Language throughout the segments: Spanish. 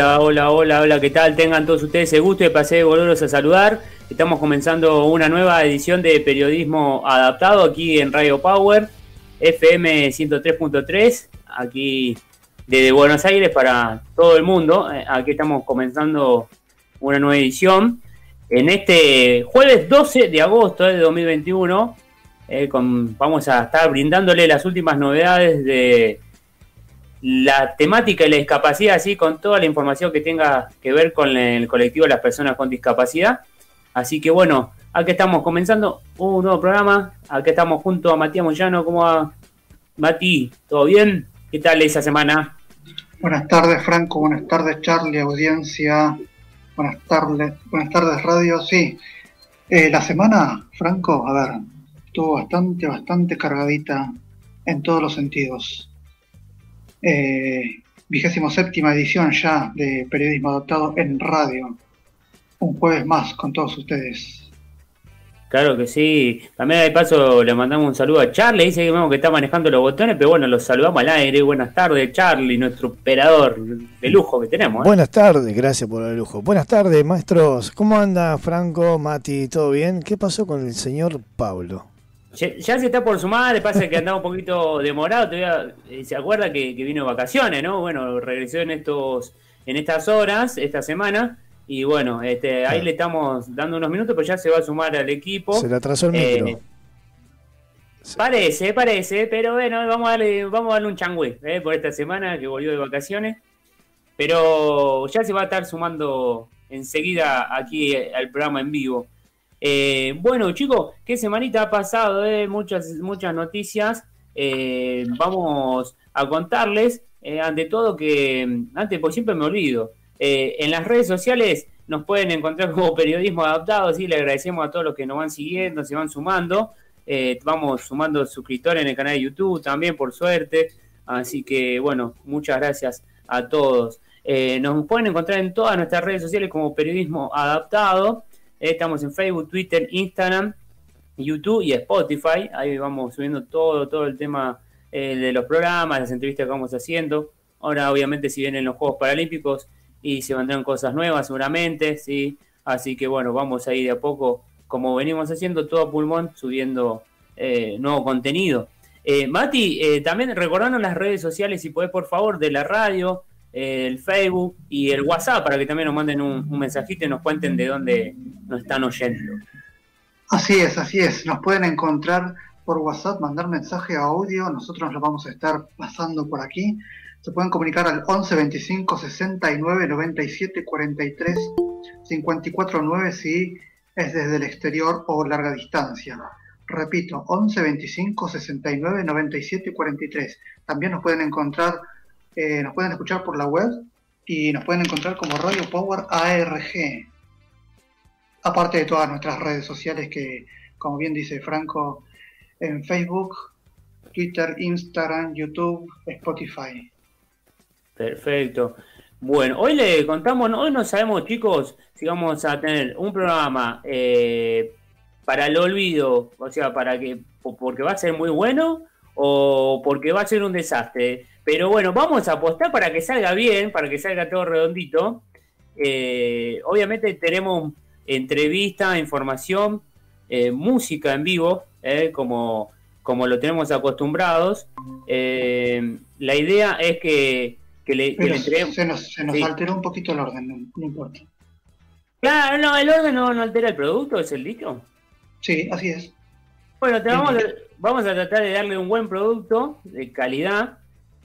Hola, hola, hola, hola, ¿qué tal? Tengan todos ustedes el gusto de pasar de volverlos a saludar. Estamos comenzando una nueva edición de periodismo adaptado aquí en Radio Power, FM 103.3, aquí desde Buenos Aires para todo el mundo. Eh, aquí estamos comenzando una nueva edición. En este jueves 12 de agosto de 2021, eh, vamos a estar brindándole las últimas novedades de la temática y la discapacidad, así con toda la información que tenga que ver con el colectivo de las personas con discapacidad. Así que bueno, aquí estamos comenzando un nuevo programa. Aquí estamos junto a Matías Moyano. ¿Cómo va, Mati? ¿Todo bien? ¿Qué tal esa semana? Buenas tardes, Franco. Buenas tardes, Charlie, audiencia. Buenas tardes, buenas tardes, radio. Sí, eh, la semana, Franco, a ver, estuvo bastante, bastante cargadita en todos los sentidos vigésimo séptima edición ya de Periodismo Adaptado en Radio. Un jueves más con todos ustedes. Claro que sí. También de paso le mandamos un saludo a Charlie. Dice que, que está manejando los botones, pero bueno, los saludamos al aire. Buenas tardes, Charlie, nuestro operador de lujo que tenemos. ¿eh? Buenas tardes, gracias por el lujo. Buenas tardes, maestros. ¿Cómo anda Franco, Mati? ¿Todo bien? ¿Qué pasó con el señor Pablo? Ya, se está por sumar, le pasa que andaba un poquito demorado, todavía eh, se acuerda que, vino de vacaciones, ¿no? Bueno, regresó en estos, en estas horas, esta semana, y bueno, este, ahí le estamos dando unos minutos, pero ya se va a sumar al equipo. Se le atrasó el micro. Eh, parece, parece, pero bueno, vamos a darle, vamos a darle un changüe eh, por esta semana que volvió de vacaciones. Pero ya se va a estar sumando enseguida aquí al programa en vivo. Eh, bueno, chicos, ¿qué semanita ha pasado? Eh? Muchas, muchas noticias. Eh, vamos a contarles, ante todo, que antes, por siempre me olvido. en las redes sociales nos pueden encontrar como periodismo adaptado. ¿sí? Le agradecemos a todos los que nos van siguiendo, se van sumando. vamos sumando suscriptores en el canal de YouTube también, por suerte. Así que, bueno, muchas gracias a todos. nos pueden encontrar en todas nuestras redes sociales como periodismo adaptado. Estamos en Facebook, Twitter, Instagram, YouTube y Spotify. Ahí vamos subiendo todo, todo el tema eh, de los programas, las entrevistas que vamos haciendo. Ahora, obviamente, si vienen los Juegos Paralímpicos y se vendrán cosas nuevas, seguramente, sí. Así que bueno, vamos a ir de a poco, como venimos haciendo, todo a pulmón, subiendo eh, nuevo contenido. Eh, Mati, también recordando las redes sociales, si podés, por favor, de la radio, el Facebook y el WhatsApp para que también nos manden un, mensajito y nos cuenten de dónde nos están oyendo. Así es, así es. Nos pueden encontrar por WhatsApp, mandar mensaje a audio, nosotros lo vamos a estar pasando por aquí. Se pueden comunicar al 11 25 69 97 43 54 9 si es desde el exterior o larga distancia. Repito, 11 25 69 97 43. También nos pueden encontrar eh, nos pueden escuchar por la web y nos pueden encontrar como Radio Power ARG. Aparte de todas nuestras redes sociales que, como bien dice Franco, en Facebook, Twitter, Instagram, YouTube, Spotify. Perfecto. Bueno, hoy le contamos, hoy no sabemos chicos si vamos a tener un programa eh, para el olvido, o sea, para que porque va a ser muy bueno o porque va a ser un desastre. Pero bueno, vamos a apostar para que salga bien, para que salga todo redondito. Eh, obviamente tenemos entrevista, información, eh, música en vivo, eh, como, como lo tenemos acostumbrados. la idea es que, le, Se nos, alteró un poquito el orden, no, importa. Claro, no, el orden no, altera el producto, es el dicho. Sí, así es. Bueno, vamos, vamos a tratar de darle un buen producto de calidad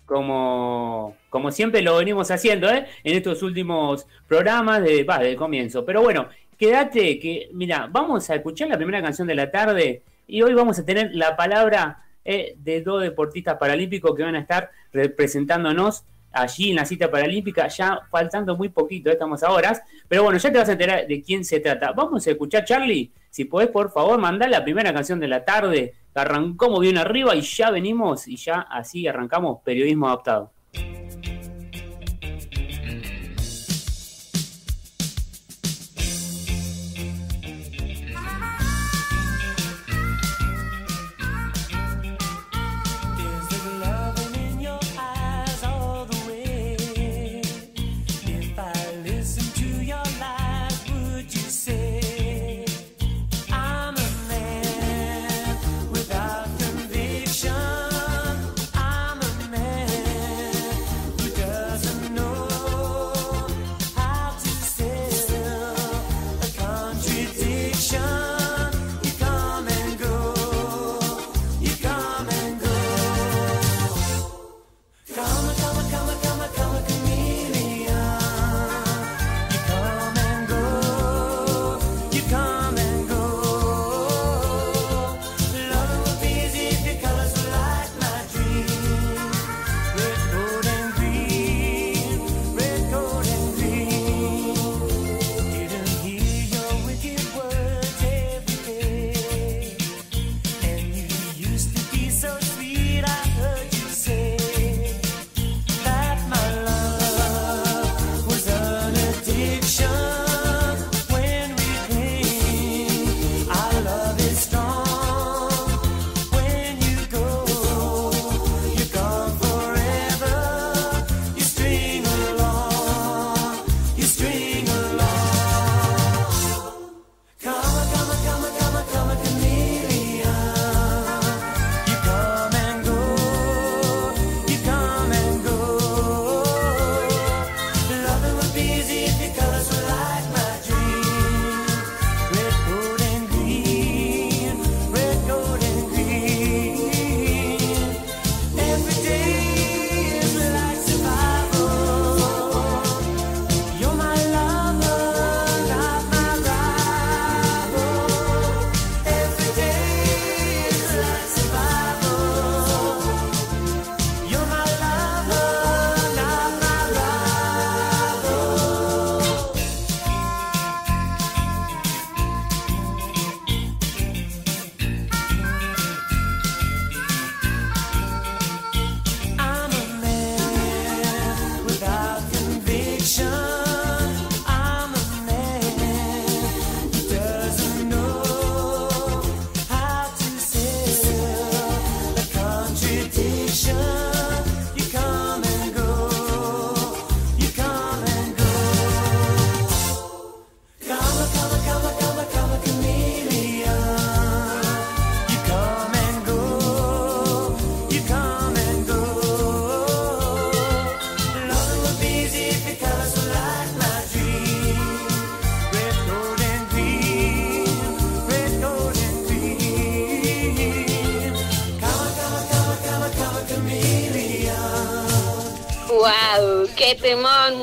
como, como siempre lo venimos haciendo ¿eh? en estos últimos programas de, bah, del comienzo. Pero bueno, quédate que, mira, vamos a escuchar la primera canción de la tarde y hoy vamos a tener la palabra eh, de dos deportistas paralímpicos que van a estar representándonos allí en la cita paralímpica, ya faltando muy poquito, estamos a horas, pero bueno, ya te vas a enterar de quién se trata. Vamos a escuchar, Charlie, si podés, por favor, mandar la primera canción de la tarde arrancamos bien arriba y ya venimos y ya así arrancamos periodismo adaptado.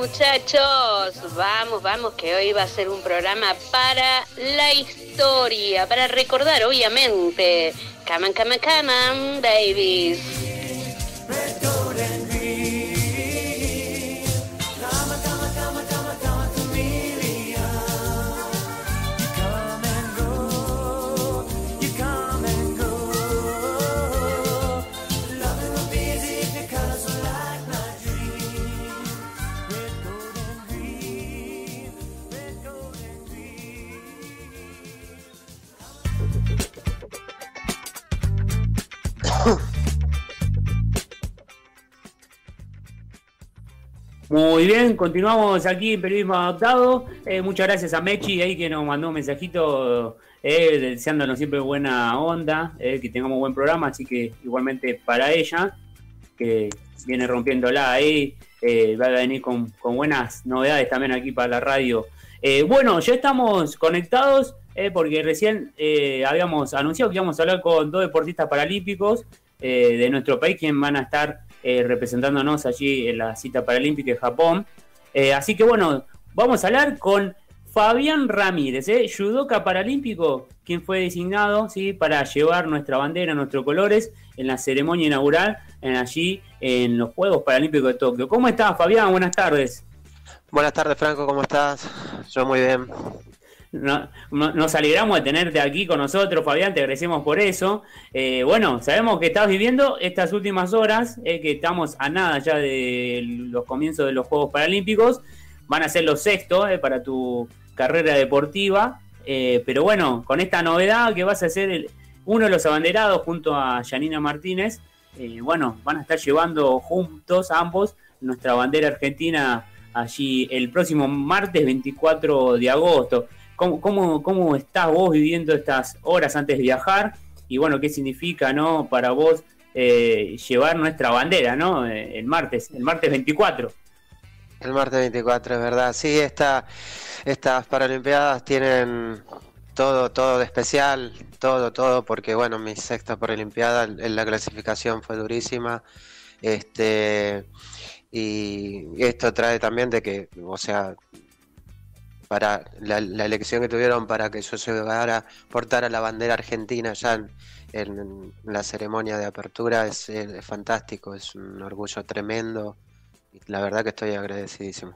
Muchachos! Vamos, vamos, que hoy va a ser un programa para la historia, para recordar, obviamente. Come on, come on, come on, babies. Continuamos aquí en Periodismo Adaptado. Eh, muchas gracias a Mechi ahí que nos mandó un mensajito eh, deseándonos siempre buena onda, eh, que tengamos buen programa, así que igualmente para ella, que viene rompiéndola ahí, va a venir con, buenas novedades también aquí para la radio. bueno, ya estamos conectados porque recién habíamos anunciado que íbamos a hablar con dos deportistas paralímpicos de nuestro país, quien van a estar representándonos allí en la cita paralímpica de Japón. Eh, así que bueno, vamos a hablar con Fabián Ramírez, ¿eh? judoka paralímpico, quien fue designado ¿sí? para llevar nuestra bandera, nuestros colores en la ceremonia inaugural en allí en los Juegos Paralímpicos de Tokio. ¿Cómo estás, Fabián? Buenas tardes. Buenas tardes, Franco, ¿cómo estás? Yo muy bien nos alegramos de tenerte aquí con nosotros, Fabián, te agradecemos por eso. Eh, bueno, sabemos que estás viviendo estas últimas horas, eh, que estamos a nada ya de los comienzos de los Juegos Paralímpicos, van a ser los sextos eh, para tu carrera deportiva, pero bueno, con esta novedad que vas a ser uno de los abanderados junto a Janina Martínez, bueno, van a estar llevando juntos ambos nuestra bandera argentina allí el próximo martes 24 de agosto. ¿Cómo, cómo, estás vos viviendo estas horas antes de viajar? Y bueno, ¿qué significa no para vos eh, llevar nuestra bandera, ¿no? Eh, el martes, el martes 24. El martes 24, es verdad. Sí, esta, estas Paralimpiadas tienen todo, todo de especial, todo, todo, porque bueno, mi sexta Paralimpiada en la clasificación fue durísima. Este, y esto trae también de que, o sea, para la, elección que tuvieron para que yo llegara portar a la bandera argentina ya en, la ceremonia de apertura es, fantástico, es un orgullo tremendo y la verdad que estoy agradecidísimo.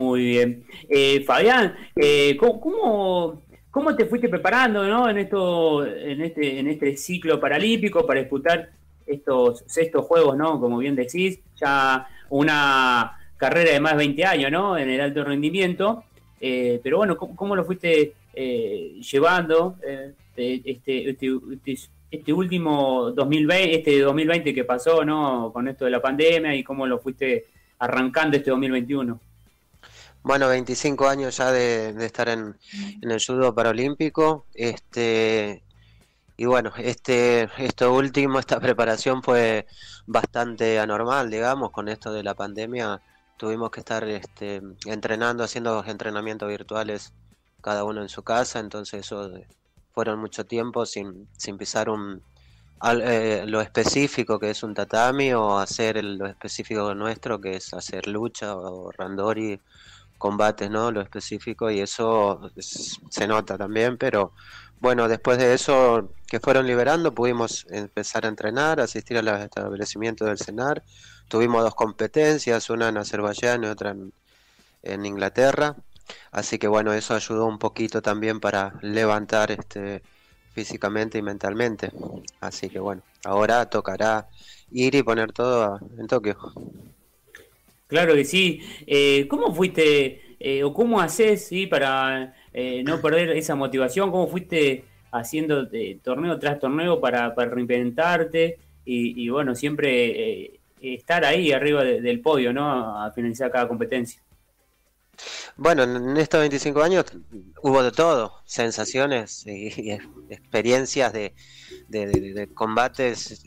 Muy bien. Eh, Fabián, eh, ¿cómo, ¿cómo, te fuiste preparando ¿no? en, esto, en, este, en este ciclo paralímpico para disputar estos sextos juegos, ¿no? como bien decís? Ya una carrera de más de 20 años, ¿no? En el alto rendimiento. Eh, pero bueno, ¿cómo, lo fuiste eh, llevando eh, este, este, este, este, último 2020, este 2020 que pasó, ¿no? Con esto de la pandemia y cómo lo fuiste arrancando este 2021. Bueno, 25 años ya de, estar en, en, el judo paralímpico. Este, y bueno, este, esto último, esta preparación fue bastante anormal, digamos, con esto de la pandemia tuvimos que estar este, entrenando, haciendo entrenamientos virtuales cada uno en su casa, entonces eso fueron mucho tiempo sin, sin pisar un, eh, lo específico que es un tatami o hacer lo específico nuestro que es hacer lucha o randori, combates, ¿no? Lo específico y eso se nota también, pero bueno, después de eso que fueron liberando pudimos empezar a entrenar, asistir a los establecimientos del CENAR Tuvimos dos competencias, una en Azerbaiyán y otra en, Inglaterra. Así que bueno, eso ayudó un poquito también para levantar este físicamente y mentalmente. Así que bueno, ahora tocará ir y poner todo en Tokio. Claro que sí. Eh, ¿Cómo fuiste eh, o cómo haces ¿sí? para eh, no perder esa motivación? ¿Cómo fuiste haciendo torneo tras torneo para, para reinventarte? Y, y bueno, siempre estar ahí arriba del podio, ¿no? A finalizar cada competencia. Bueno, en estos 25 años hubo de todo, sensaciones y, experiencias de, combates,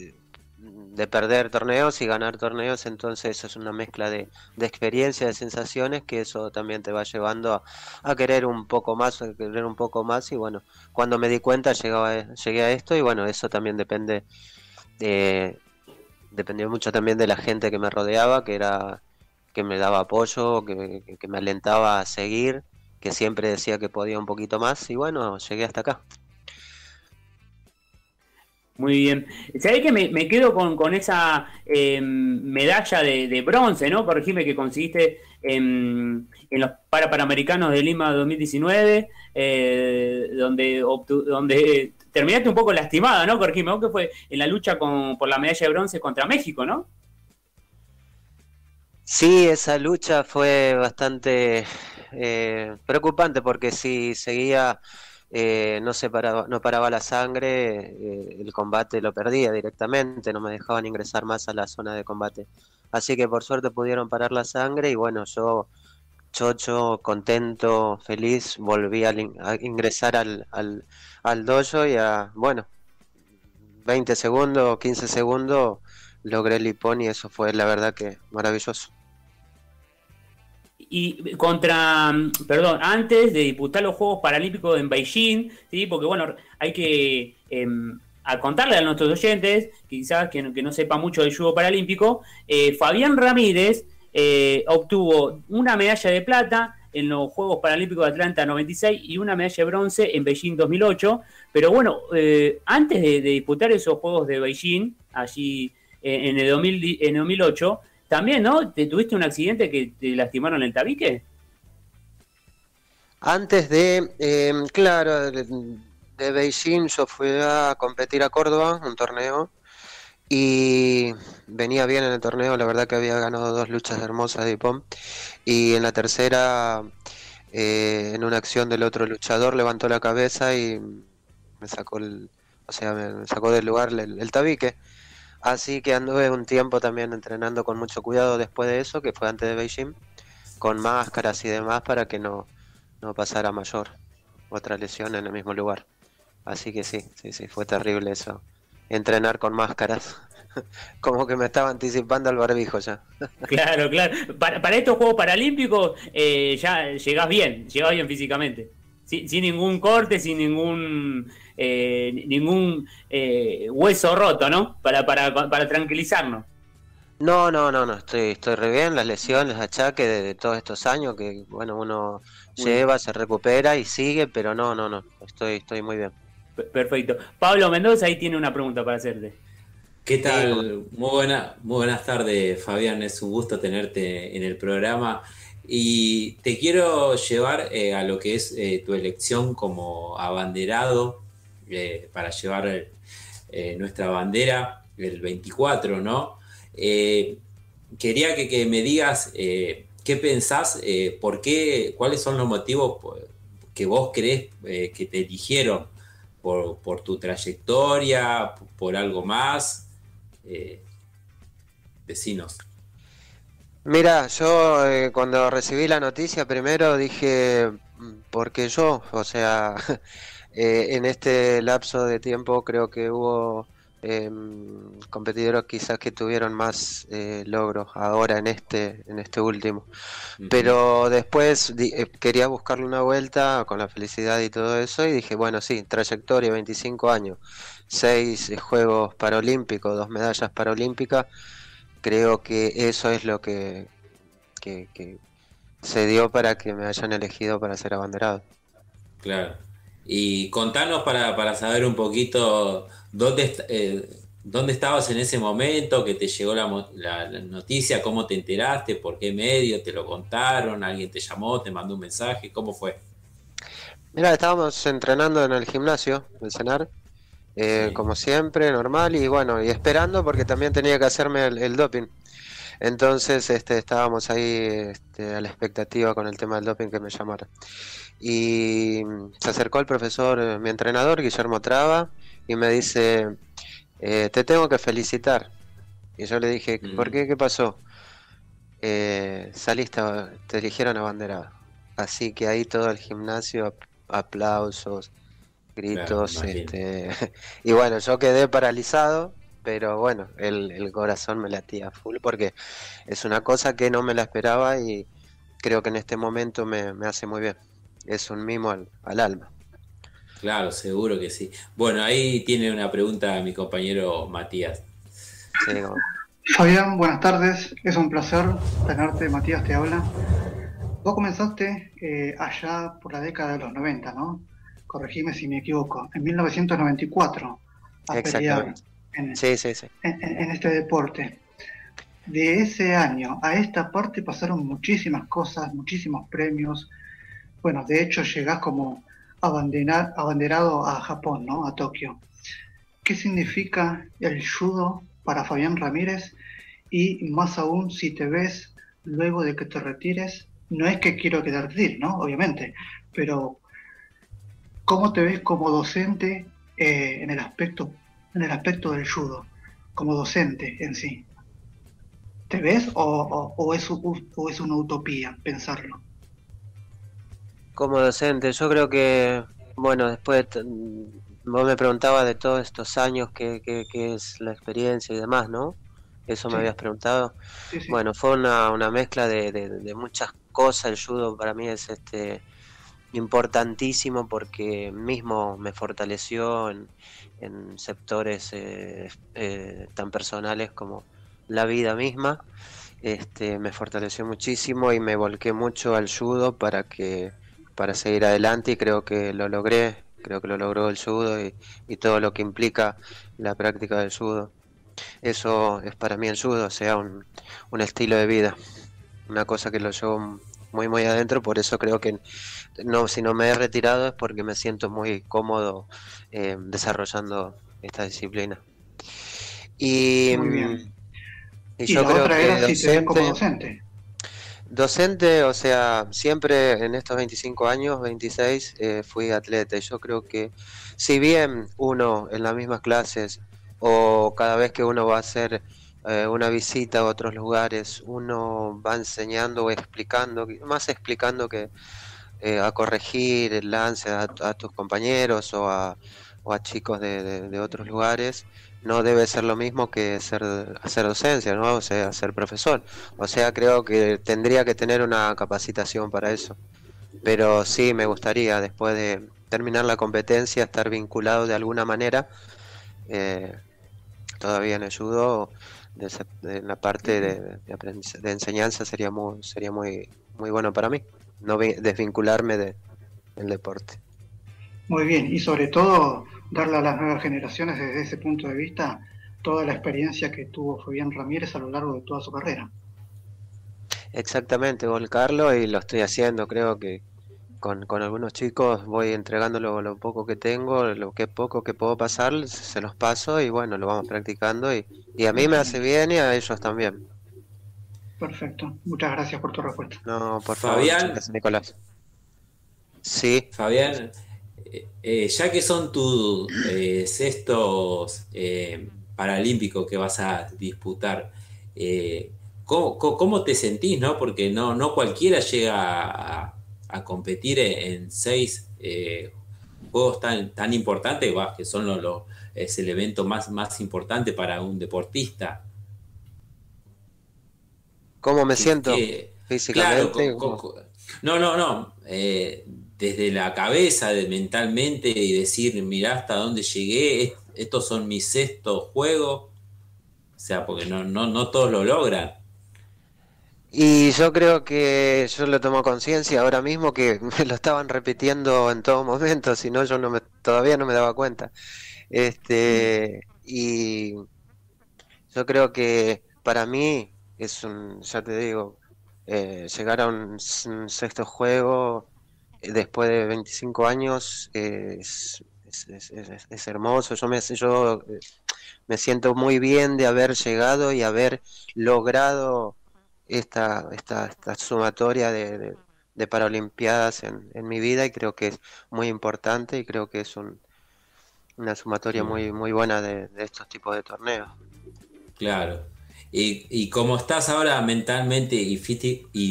de perder torneos y ganar torneos, entonces es una mezcla de, experiencias, de sensaciones que eso también te va llevando a, querer un poco más, a querer un poco más y bueno, cuando me di cuenta llegaba, llegué a esto y bueno, eso también depende de dependió mucho también de la gente que me rodeaba, que era que me daba apoyo, que, que me alentaba a seguir, que siempre decía que podía un poquito más y bueno, llegué hasta acá. Muy bien. ¿Sabés que me, quedo con, con esa eh, medalla de, bronce, ¿no? Corregime que conseguiste en, en los para Panamericanos de Lima 2019, eh, donde, donde terminaste un poco lastimada, ¿no? ¿no? que fue en la lucha con, por la medalla de bronce contra México, ¿no? Sí, esa lucha fue bastante eh, preocupante porque si seguía eh, no se paraba, no paraba la sangre, eh, el combate lo perdía directamente, no me dejaban ingresar más a la zona de combate. Así que por suerte pudieron parar la sangre y bueno, yo chocho, contento, feliz, volví a, ingresar al, al, al dojo y a, bueno, 20 segundos, 15 segundos, logré el hipón y eso fue la verdad que maravilloso y contra, perdón, antes de disputar los Juegos Paralímpicos en Beijing, ¿sí? porque bueno, hay que eh, a contarle a nuestros oyentes, quizás que, no, que no sepa mucho del judo paralímpico, eh, Fabián Ramírez eh, obtuvo una medalla de plata en los Juegos Paralímpicos de Atlanta 96 y una medalla de bronce en Beijing 2008, pero bueno, eh, antes de, disputar esos Juegos de Beijing, allí en el, 2000, en el 2008, también, ¿no? ¿Te tuviste un accidente que te lastimaron el tabique? Antes de, eh, claro, de, Beijing yo fui a competir a Córdoba, un torneo, y venía bien en el torneo, la verdad que había ganado dos luchas hermosas de Ipom, y en la tercera, eh, en una acción del otro luchador, levantó la cabeza y me sacó el, o sea, me sacó del lugar el, el tabique. Así que anduve un tiempo también entrenando con mucho cuidado después de eso, que fue antes de Beijing, con máscaras y demás para que no, no pasara mayor otra lesión en el mismo lugar. Así que sí, sí, sí, fue terrible eso. Entrenar con máscaras. Como que me estaba anticipando al barbijo ya. Claro, claro. Para, para estos Juegos Paralímpicos eh, ya llegás bien, llegás bien físicamente. Sin, sin ningún corte, sin ningún eh, ningún eh, hueso roto, ¿no? Para, para, para tranquilizarnos. No, no, no, no, estoy, estoy re bien, las lesiones, achaques de, de todos estos años que, bueno, uno lleva, se recupera y sigue, pero no, no, no, estoy, estoy muy bien. Perfecto. Pablo Mendoza ahí tiene una pregunta para hacerte. ¿Qué tal? Muy, buena, muy buenas tardes, Fabián. Es un gusto tenerte en el programa. Y te quiero llevar eh, a lo que es eh, tu elección como abanderado eh, para llevar nuestra bandera el 24, ¿no? Quería que, que, me digas qué pensás, por qué, cuáles son los motivos que vos crees que te eligieron por, por, tu trayectoria, por algo más. vecinos. Mira, yo eh, cuando recibí la noticia primero dije, porque yo, o sea, Eh, en este lapso de tiempo creo que hubo eh, competidores quizás que tuvieron más eh, logros ahora en este en este último. Uh -huh. pero después eh, quería buscarle una vuelta con la felicidad y todo eso y dije bueno sí trayectoria 25 años seis juegos paralímpicos dos medallas paralímpicas. Creo que eso es lo que, que, que se dio para que me hayan elegido para ser abanderado. Claro y contanos para, para saber un poquito dónde, eh, dónde estabas en ese momento, que te llegó la, la, la, noticia, cómo te enteraste, por qué medio, te lo contaron, alguien te llamó, te mandó un mensaje, ¿cómo fue? Mira, estábamos entrenando en el gimnasio del CENAR, eh, sí. como siempre, normal, y bueno, y esperando porque también tenía que hacerme el, el doping. Entonces este, estábamos ahí este, a la expectativa con el tema del doping que me llamara. Y se acercó el profesor, eh, mi entrenador, Guillermo Traba, y me dice, eh, te tengo que felicitar. Y yo le dije, ¿por qué? ¿Qué pasó? Eh, saliste, te eligieron abanderado. Así que ahí todo el gimnasio, aplausos, gritos. Claro, este... y bueno, yo quedé paralizado pero bueno, el, el, corazón me latía full porque es una cosa que no me la esperaba y creo que en este momento me, me hace muy bien. Es un mimo al, al, alma. Claro, seguro que sí. Bueno, ahí tiene una pregunta mi compañero Matías. Sí, Fabián, buenas tardes. Es un placer tenerte. Matías te habla. Vos comenzaste eh, allá por la década de los 90, ¿no? Corregime si me equivoco. En 1994 a pelear en, sí, sí, sí. En, este deporte. De ese año a esta parte pasaron muchísimas cosas, muchísimos premios. Bueno, de hecho llegás como abanderado a Japón, ¿no? A Tokio. ¿Qué significa el judo para Fabián Ramírez? Y más aún si te ves luego de que te retires, no es que quiero quedarte, ¿no? Obviamente, pero ¿cómo te ves como docente eh, en el aspecto en el aspecto del judo, como docente en sí? ¿Te ves o, es, o es una utopía pensarlo? Como docente, yo creo que, bueno, después vos me preguntabas de todos estos años qué, es la experiencia y demás, ¿no? Eso me habías preguntado. Bueno, fue una, una mezcla de, muchas cosas. El judo para mí es este importantísimo porque mismo me fortaleció en, sectores eh, eh, tan personales como la vida misma. Este, me fortaleció muchísimo y me volqué mucho al judo para que para seguir adelante y creo que lo logré, creo que lo logró el judo y, todo lo que implica la práctica del judo. Eso es para mí el judo, o sea, un, estilo de vida, una cosa que lo llevo muy muy adentro, por eso creo que no si no me he retirado es porque me siento muy cómodo eh, desarrollando esta disciplina. Y, y, yo creo que como docente. Docente, o sea, siempre en estos 25 años, 26, eh, fui atleta. Y yo creo que si bien uno en las mismas clases o cada vez que uno va a hacer eh, una visita a otros lugares, uno va enseñando o explicando, más explicando que eh, a corregir el lance a, tus compañeros o a, o a chicos de, otros lugares, no debe ser lo mismo que ser, hacer docencia, ¿no? O sea, ser profesor. O sea, creo que tendría que tener una capacitación para eso. Pero sí, me gustaría, después de terminar la competencia, estar vinculado de alguna manera, eh, todavía en el judo, de, la parte de, de, enseñanza sería muy, sería muy, muy bueno para mí, no desvincularme de, del deporte. Muy bien, y sobre todo darle a las nuevas generaciones desde ese punto de vista toda la experiencia que tuvo Fabián Ramírez a lo largo de toda su carrera. Exactamente, volcarlo y lo estoy haciendo, creo que con, algunos chicos voy entregando lo, poco que tengo, lo que poco que puedo pasar, se los paso y bueno, lo vamos practicando y, y a mí me hace bien y a ellos también. Perfecto, muchas gracias por tu respuesta. No, por Fabián, Nicolás. Sí. Fabián, eh, ya que son tus eh, sextos eh, paralímpicos que vas a disputar, ¿cómo, te sentís? No? Porque no, no cualquiera llega a, competir en, seis juegos tan, tan importantes, que son los, es el evento más, más importante para un deportista. ¿Cómo me siento físicamente? no, no, no desde la cabeza, de, mentalmente, y decir, mirá hasta dónde llegué, estos son mis sextos juegos. O sea, porque no, no, no todos lo logran. Y yo creo que yo lo tomo conciencia ahora mismo que me lo estaban repitiendo en todo momento, si no yo no me, todavía no me daba cuenta. Este, y yo creo que para mí es un, ya te digo, eh, llegar a un sexto juego después de 25 años es, es, hermoso. Yo me, yo eh, me siento muy bien de haber llegado y haber logrado esta, esta, esta sumatoria de, de, Paralimpiadas en, en, mi vida y creo que es muy importante y creo que es un, una sumatoria muy, muy buena de, de estos tipos de torneos. Claro. Y, y como estás ahora mentalmente y,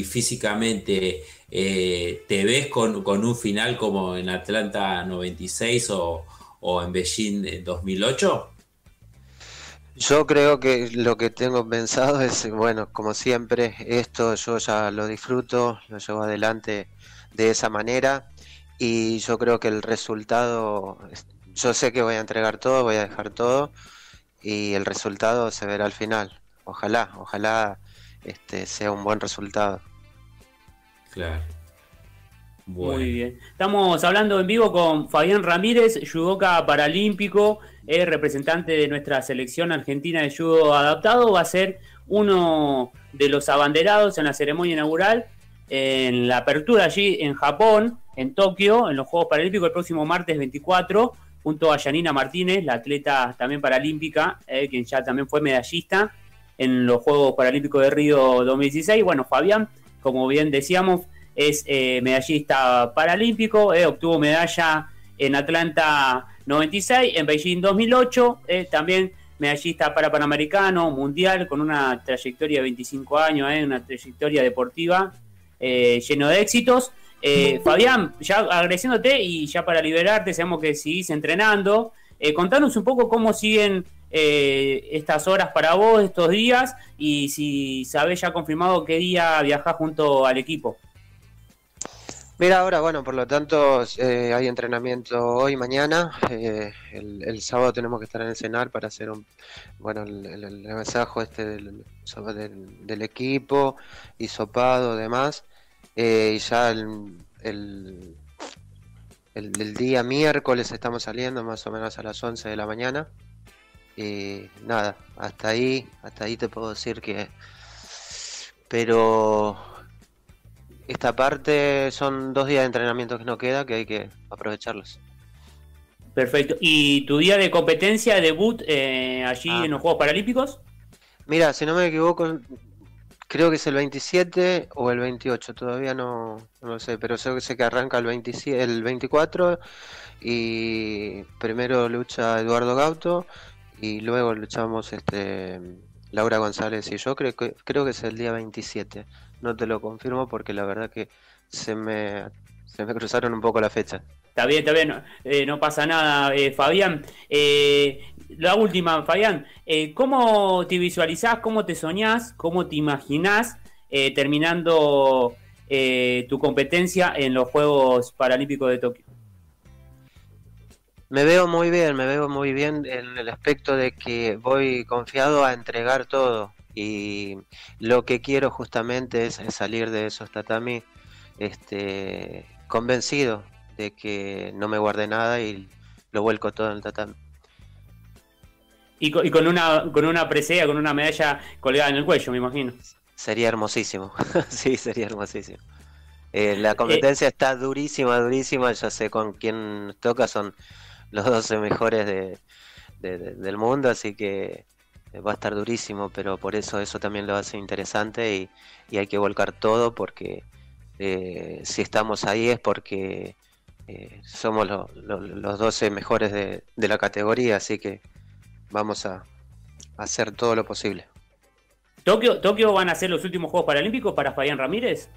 físicamente eh, ¿Te ves con, un final como en Atlanta 96 o, en Beijing 2008? Yo creo que lo que tengo pensado es, bueno, como siempre, esto yo ya lo disfruto, lo llevo adelante de esa manera y yo creo que el resultado, yo sé que voy a entregar todo, voy a dejar todo y el resultado se verá al final. Ojalá, ojalá este, sea un buen resultado. Claro. Muy bien. Estamos hablando en vivo con Fabián Ramírez, judoka paralímpico, es representante de nuestra selección argentina de judo adaptado. Va a ser uno de los abanderados en la ceremonia inaugural, en la apertura allí en Japón, en Tokio, en los Juegos Paralímpicos el próximo martes 24, junto a Yanina Martínez, la atleta también paralímpica, eh, quien ya también fue medallista en los Juegos Paralímpicos de Río 2016. Bueno, Fabián, como bien decíamos, es eh, medallista paralímpico, eh, obtuvo medalla en Atlanta 96, en Beijing 2008, eh, también medallista para Panamericano, mundial, con una trayectoria de 25 años, una trayectoria deportiva lleno de éxitos. Fabián, ya agradeciéndote y ya para liberarte, sabemos que seguís entrenando. contanos un poco cómo siguen estas horas para vos, estos días, y si sabés ya confirmado qué día viajás junto al equipo. Mira, ahora, bueno, por lo tanto, eh, hay entrenamiento hoy, mañana. Eh, el, sábado tenemos que estar en el cenar para hacer un, bueno, el, el, este del, del, equipo, hisopado, demás. Eh, y ya el, el, día miércoles estamos saliendo más o menos a las 11 de la mañana. Y nada, hasta ahí, hasta ahí te puedo decir que... Pero esta parte son dos días de entrenamiento que no queda, que hay que aprovecharlos. Perfecto. ¿Y tu día de competencia, debut eh, allí ah. en los Juegos Paralímpicos? Mira, si no me equivoco, creo que es el 27 o el 28, todavía no, lo sé, pero sé que arranca el, 27, el 24 y primero lucha Eduardo Gauto y luego luchamos este Laura González y yo, creo que, creo que es el día 27 no te lo confirmo porque la verdad que se me, se me cruzaron un poco la fecha. Está bien, está bien, no, eh, pasa nada, eh, Fabián. Eh, la última, Fabián, ¿cómo te visualizás, cómo te soñás, cómo te imaginás terminando tu competencia en los Juegos Paralímpicos de Tokio? Me veo muy bien, me veo muy bien en el aspecto de que voy confiado a entregar todo. Y lo que quiero justamente es, salir de esos tatami este, convencido de que no me guarde nada y lo vuelco todo en el tatami. Y con, una con una presea, con una medalla colgada en el cuello, me imagino. Sería hermosísimo, sí, sería hermosísimo. Eh, la competencia está durísima, durísima. Ya sé con quién toca, son los 12 mejores de, del mundo, así que va a estar durísimo, pero por eso eso también lo hace interesante y, hay que volcar todo porque eh, si estamos ahí es porque eh, somos los 12 mejores de, la categoría, así que vamos a, hacer todo lo posible. ¿Tokio, ¿Tokio van a ser los últimos Juegos Paralímpicos para Fabián Ramírez?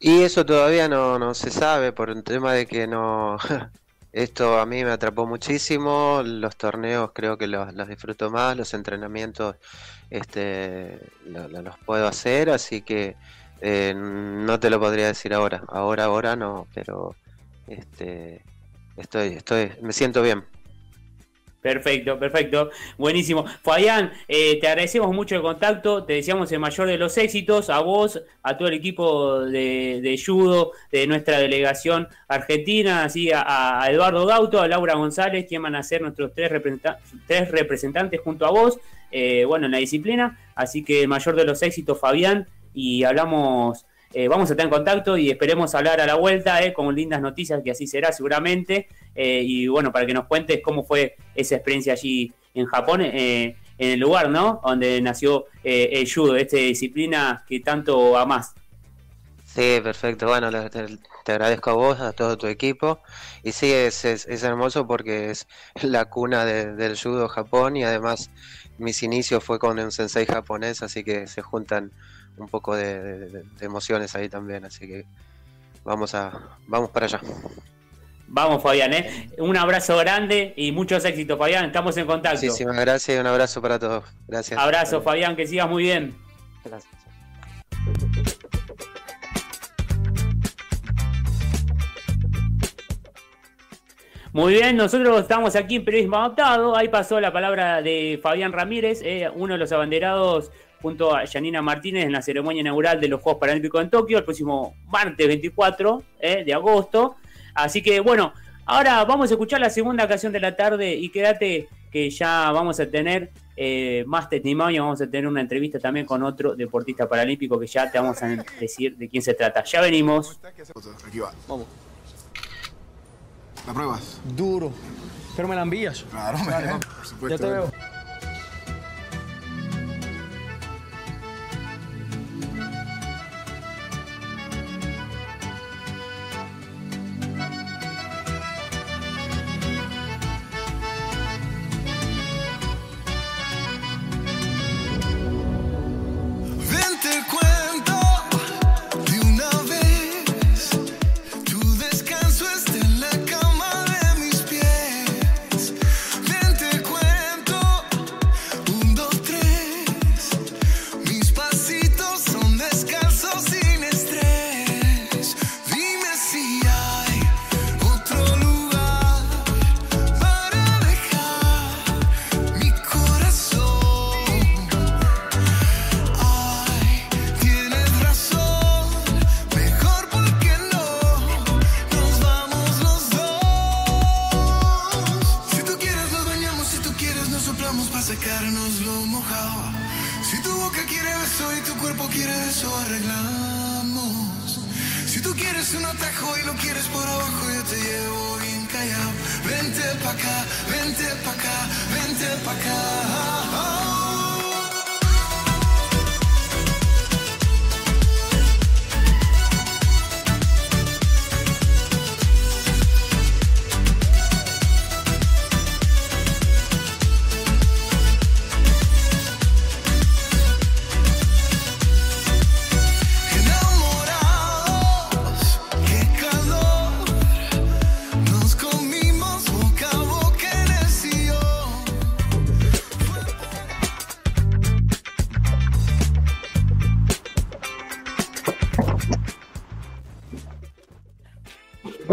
Y eso todavía no, no se sabe por el tema de que no Esto a mí me atrapó muchísimo, los torneos creo que los, disfruto más, los entrenamientos este, los puedo hacer, así que eh, no te lo podría decir ahora, ahora, ahora no, pero este, estoy, estoy, me siento bien. Perfecto, perfecto. Buenísimo. Fabián, eh, te agradecemos mucho el contacto, te deseamos el mayor de los éxitos, a vos, a todo el equipo de, judo de nuestra delegación argentina, así a, Eduardo Gauto, a Laura González, quien van a ser nuestros tres, tres representantes junto a vos, eh, bueno, en la disciplina. Así que el mayor de los éxitos, Fabián, y hablamos eh, vamos a estar en contacto y esperemos hablar a la vuelta eh, con lindas noticias, que así será seguramente. Eh, y bueno, para que nos cuentes cómo fue esa experiencia allí en Japón, en el lugar, ¿no? Donde nació el judo, esta disciplina que tanto amás. Sí, perfecto. Bueno, te, agradezco a vos, a todo tu equipo. Y sí, es, es, hermoso porque es la cuna del judo Japón y además mis inicios fue con un sensei japonés, así que se juntan un poco de, emociones ahí también, así que vamos a vamos para allá. Vamos, Fabián, ¿eh? un abrazo grande y muchos éxitos, Fabián. Estamos en contacto. Muchísimas gracias y un abrazo para todos. Gracias. Abrazo, Fabián, que sigas muy bien. Gracias. Muy bien, nosotros estamos aquí en Periodismo Adaptado. Ahí pasó la palabra de Fabián Ramírez, eh, uno de los abanderados junto a Janina Martínez en la ceremonia inaugural de los Juegos Paralímpicos en Tokio el próximo martes 24 eh, de agosto. Así que bueno, ahora vamos a escuchar la segunda canción de la tarde y quédate que ya vamos a tener eh, más testimonio, vamos a tener una entrevista también con otro deportista paralímpico que ya te vamos a decir de quién se trata. Ya venimos. Aquí va. Vamos. ¿La pruebas? Duro. Pero me la envías. Claro, me Dale, por supuesto. Ya te veo.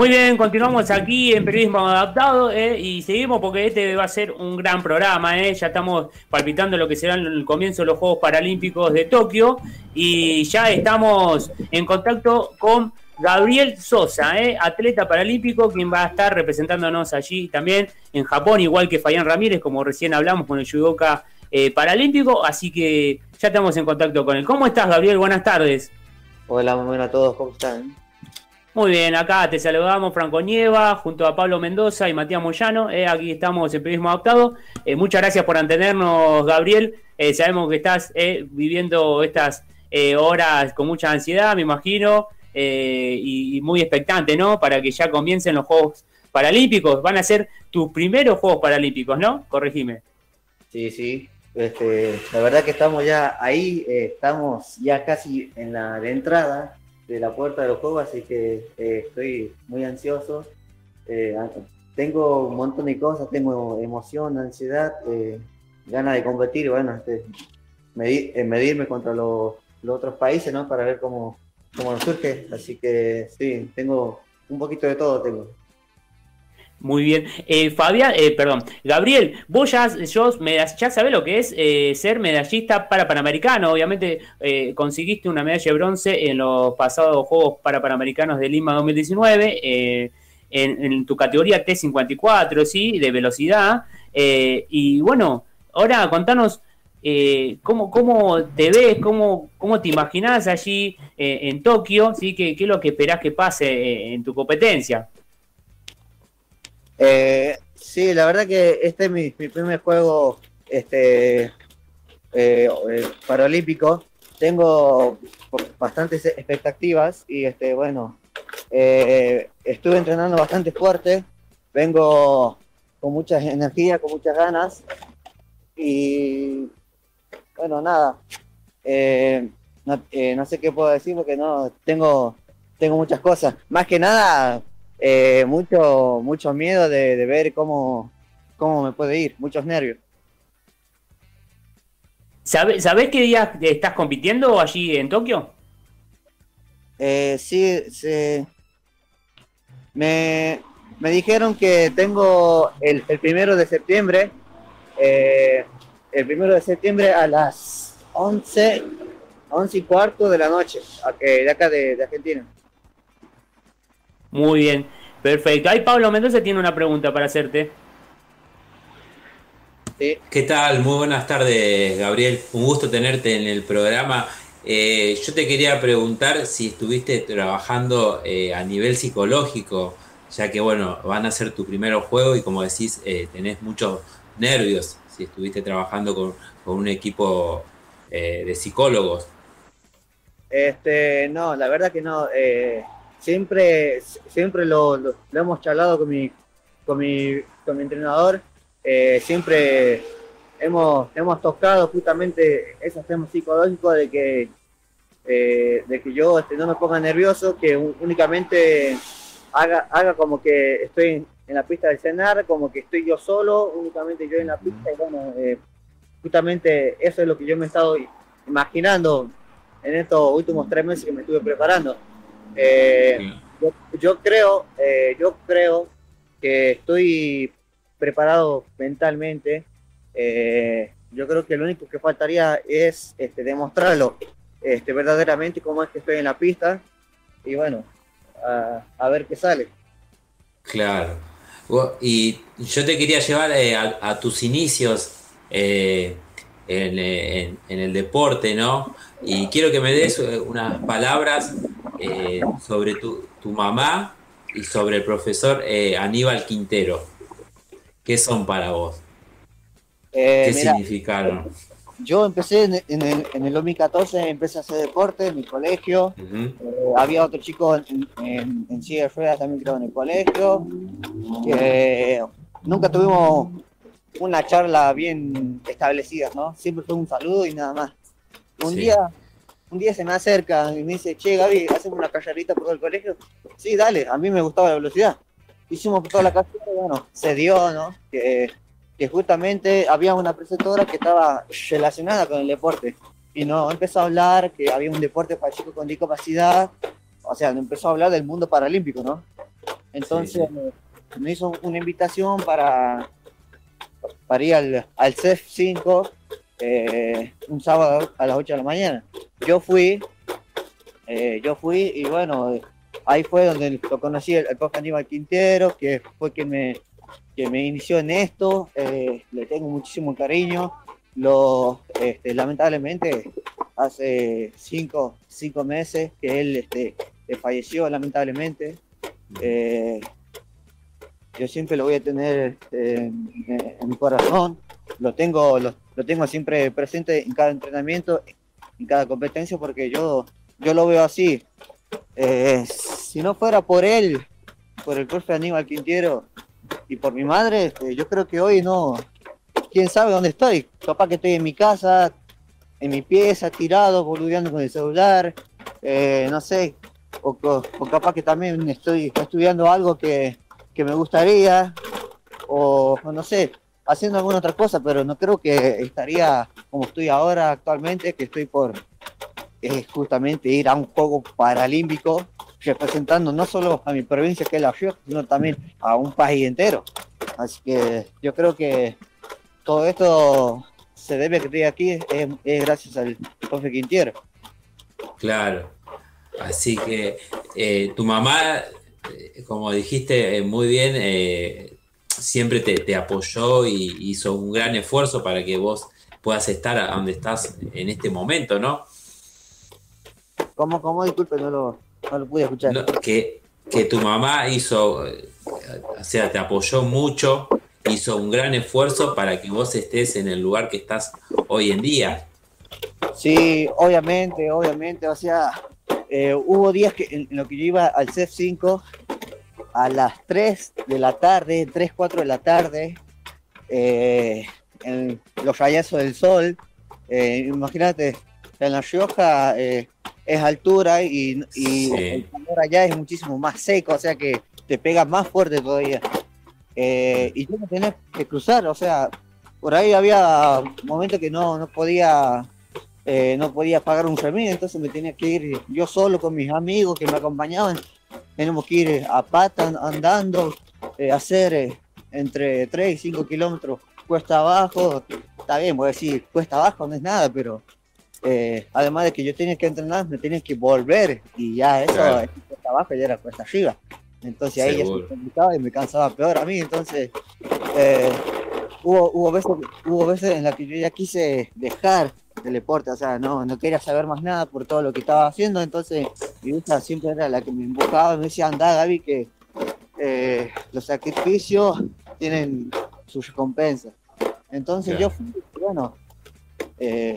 Muy bien, continuamos aquí en Periodismo Adaptado eh, y seguimos porque este va a ser un gran programa. eh. Ya estamos palpitando lo que será el comienzo de los Juegos Paralímpicos de Tokio y ya estamos en contacto con Gabriel Sosa, eh, atleta paralímpico, quien va a estar representándonos allí también en Japón, igual que Fayán Ramírez, como recién hablamos con el judoka eh, paralímpico. Así que ya estamos en contacto con él. ¿Cómo estás, Gabriel? Buenas tardes. Hola, muy buenas a todos, ¿cómo están? Muy bien, acá te saludamos Franco Nieva, junto a Pablo Mendoza y Matías Moyano. eh, aquí estamos en Periodismo Adaptado. Eh, muchas gracias por atendernos, Gabriel. Eh, sabemos que estás viviendo estas horas con mucha ansiedad, me imagino, y, y muy expectante, ¿no? Para que ya comiencen los Juegos Paralímpicos. Van a ser tus primeros Juegos Paralímpicos, ¿no? Corregime. Sí, sí. Este, la verdad que estamos ya ahí, estamos ya casi en la de entrada de la puerta de los juegos, así que eh, estoy muy ansioso. Eh, tengo un montón de cosas, tengo emoción, ansiedad, eh, ganas de competir, bueno, este, eh, medirme contra los, los otros países, ¿no? Para ver cómo, cómo nos surge. Así que sí, tengo un poquito de todo, tengo. Muy bien. Eh, Fabián, eh, perdón, Gabriel, vos ya, yo, ya sabés lo que es eh, ser medallista para Panamericano. Obviamente eh, conseguiste una medalla de bronce en los pasados Juegos para Panamericanos de Lima 2019, eh, en, en tu categoría T54, ¿sí? De velocidad. Eh, y bueno, ahora contanos cómo, cómo te ves, cómo, cómo te imaginás allí en Tokio, ¿sí? ¿Qué, ¿Qué es lo que esperás que pase en tu competencia? Eh, sí, la verdad que este es mi, primer juego este, eh, eh, paralímpico. Tengo bastantes expectativas y este, bueno, eh, estuve entrenando bastante fuerte. Vengo con mucha energía, con muchas ganas. Y bueno, nada. no, no sé qué puedo decir porque no tengo, tengo muchas cosas. Más que nada, eh, mucho, mucho miedo de, de ver cómo, cómo me puede ir, muchos nervios. ¿Sabe- ¿Sabés qué día estás compitiendo allí en Tokio? Eh, sí, me, me dijeron que tengo el, el primero de septiembre, eh, el primero de septiembre a las 11, 11 y cuarto de la noche, de acá de, de Argentina. Muy bien, perfecto. Ahí Pablo Mendoza tiene una pregunta para hacerte. ¿Qué tal? Muy buenas tardes, Gabriel. Un gusto tenerte en el programa. Eh, yo te quería preguntar si estuviste trabajando eh, a nivel psicológico, ya que bueno, van a ser tu primer juego y como decís, eh, tenés muchos nervios, si estuviste trabajando con, con un equipo eh, de psicólogos. Este, no, la verdad que no. Siempre, siempre lo, lo- hemos charlado con mi, con mi, con mi entrenador. eh, siempre hemos, hemos tocado justamente esos temas psicológicos de que, eh, de que yo este, no me ponga nervioso, que únicamente haga, haga como que estoy en, la pista del cenar, como que estoy yo solo, únicamente yo en la pista. Y bueno, eh, justamente eso es lo que yo me he estado imaginando en estos últimos tres meses que me estuve preparando. Eh, yo, yo creo, eh, yo creo que estoy preparado mentalmente. Eh, yo creo que lo único que faltaría es este, demostrarlo este, verdaderamente cómo es que estoy en la pista y bueno, a, a ver qué sale. Claro. Y yo te quería llevar a, a tus inicios eh, en, eh, en- en el deporte, ¿no? Y quiero que me des eh, unas palabras eh, sobre tu, tu mamá y sobre el profesor eh, Aníbal Quintero. ¿Qué son para vos? Eh, ¿Qué significaron? yo empecé en, en el, en el 2014, empecé a hacer deporte en mi colegio. Había otro chico en, en, en silla de ruedas también creo en el colegio. nunca tuvimos una charla bien establecida, ¿no? Siempre fue un saludo y nada más. Un Sí. día, un día se me acerca y me dice, che Gaby, hacemos una calladita por todo el colegio. Sí, dale, a mí me gustaba la velocidad. Hicimos toda la carrera y bueno, se dio, ¿no? Que, que justamente había una preceptora que estaba relacionada con el deporte y no empezó a hablar que había un deporte para chicos con discapacidad, o sea, empezó a hablar del mundo paralímpico, ¿no? Entonces me- me hizo una invitación para, para ir al, al CEF 5 eh, un sábado a las 8 de la mañana. Yo fui, eh, yo fui y bueno, ahí fue donde lo conocí el, el profe Aníbal Quintero, que fue quien me, que me inició en esto, eh, le tengo muchísimo cariño. Lo, este, lamentablemente, hace cinco, cinco meses que él este, falleció, lamentablemente. Eh, yo siempre lo voy a tener eh, en, en mi corazón. Lo tengo, lo, lo tengo siempre presente en cada entrenamiento, en cada competencia, porque yo, yo lo veo así. Eh, si no fuera por él, por el profe Aníbal Quintero y por mi madre, este, yo creo que hoy no, quién sabe dónde estoy. Capaz que estoy en mi casa, en mi pieza, tirado, boludeando con el celular, eh, no sé, o, co- o capaz que también estoy estudiando algo que, que me gustaría, o, no sé, haciendo alguna otra cosa, pero no creo que estaría como estoy ahora actualmente, que estoy por eh, justamente ir a un juego paralímpico, representando no solo a mi provincia que es La Rioja, sino también a un país entero. Así que yo creo que todo esto se debe que estoy aquí, es, es gracias al profe Quintiero. Claro. Así que eh, tu mamá, como dijiste eh, muy bien, eh, siempre te, te apoyó y hizo un gran esfuerzo para que vos puedas estar a donde estás en este momento, ¿no? ¿Cómo, cómo? Disculpe, no lo, no lo pude escuchar. No, que, que tu mamá hizo, eh, o sea, te apoyó mucho, hizo un gran esfuerzo para que vos estés en el lugar que estás hoy en día. Sí, obviamente, obviamente, o sea, eh, hubo días que en, en lo que yo iba al CEF 5 a las 3 de la tarde, 3, 4 de la tarde, eh, en los rayazos del sol, eh, imagínate, en La Rioja eh, es altura y, y Sí. el calor allá es muchísimo más seco, o sea que te pega más fuerte todavía. Y yo me tenía que cruzar, o sea, por ahí había momentos que no, no podía eh, no podía pagar un remedio, entonces me tenía que ir yo solo con mis amigos que me acompañaban. Tenemos que ir a pata an- andando, eh, hacer eh, entre 3 y 5 kilómetros cuesta abajo, está bien, voy a decir, cuesta abajo no es nada, pero eh, además de que yo tenía que entrenar, me tenía que volver y ya eso, Claro. eh, cuesta abajo ya era cuesta arriba. Entonces ahí ya Seguro. se complicaba y me cansaba peor a mí, entonces eh, hubo, hubo, veces, hubo veces en las que yo ya quise dejar el deporte, o sea, no, no quería saber más nada por todo lo que estaba haciendo, entonces mi hija siempre era la que me empujaba, me decía, anda Gaby, que eh, los sacrificios tienen sus recompensas. Entonces yo fui, bueno, eh,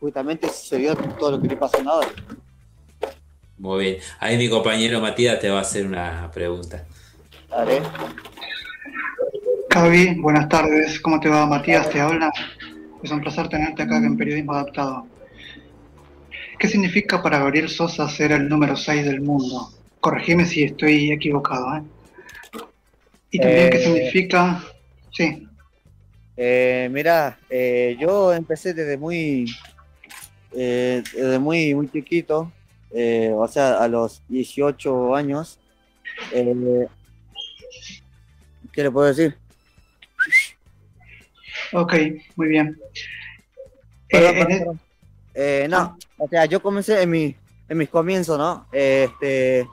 justamente se vio todo lo que le pasó ahora. Muy bien. Ahí mi compañero Matías te va a hacer una pregunta. Dale. Cavi, buenas tardes. ¿Cómo te va? Matías te habla. Es un placer tenerte acá en Periodismo Adaptado. ¿Qué significa para Gabriel Sosa ser el número 6 del mundo? Corregime si estoy equivocado. ¿eh? Y también, ¿qué Eh, significa? Sí, Eh, mira, eh, yo empecé desde muy, eh, desde muy, muy chiquito, o sea, a los 18 años. ¿Qué le puedo decir? Ok, muy bien. Perdón, Eh, perdón, e- perdón. Eh, no, o sea, yo comencé en, mi, en mis comienzos, ¿no? Este,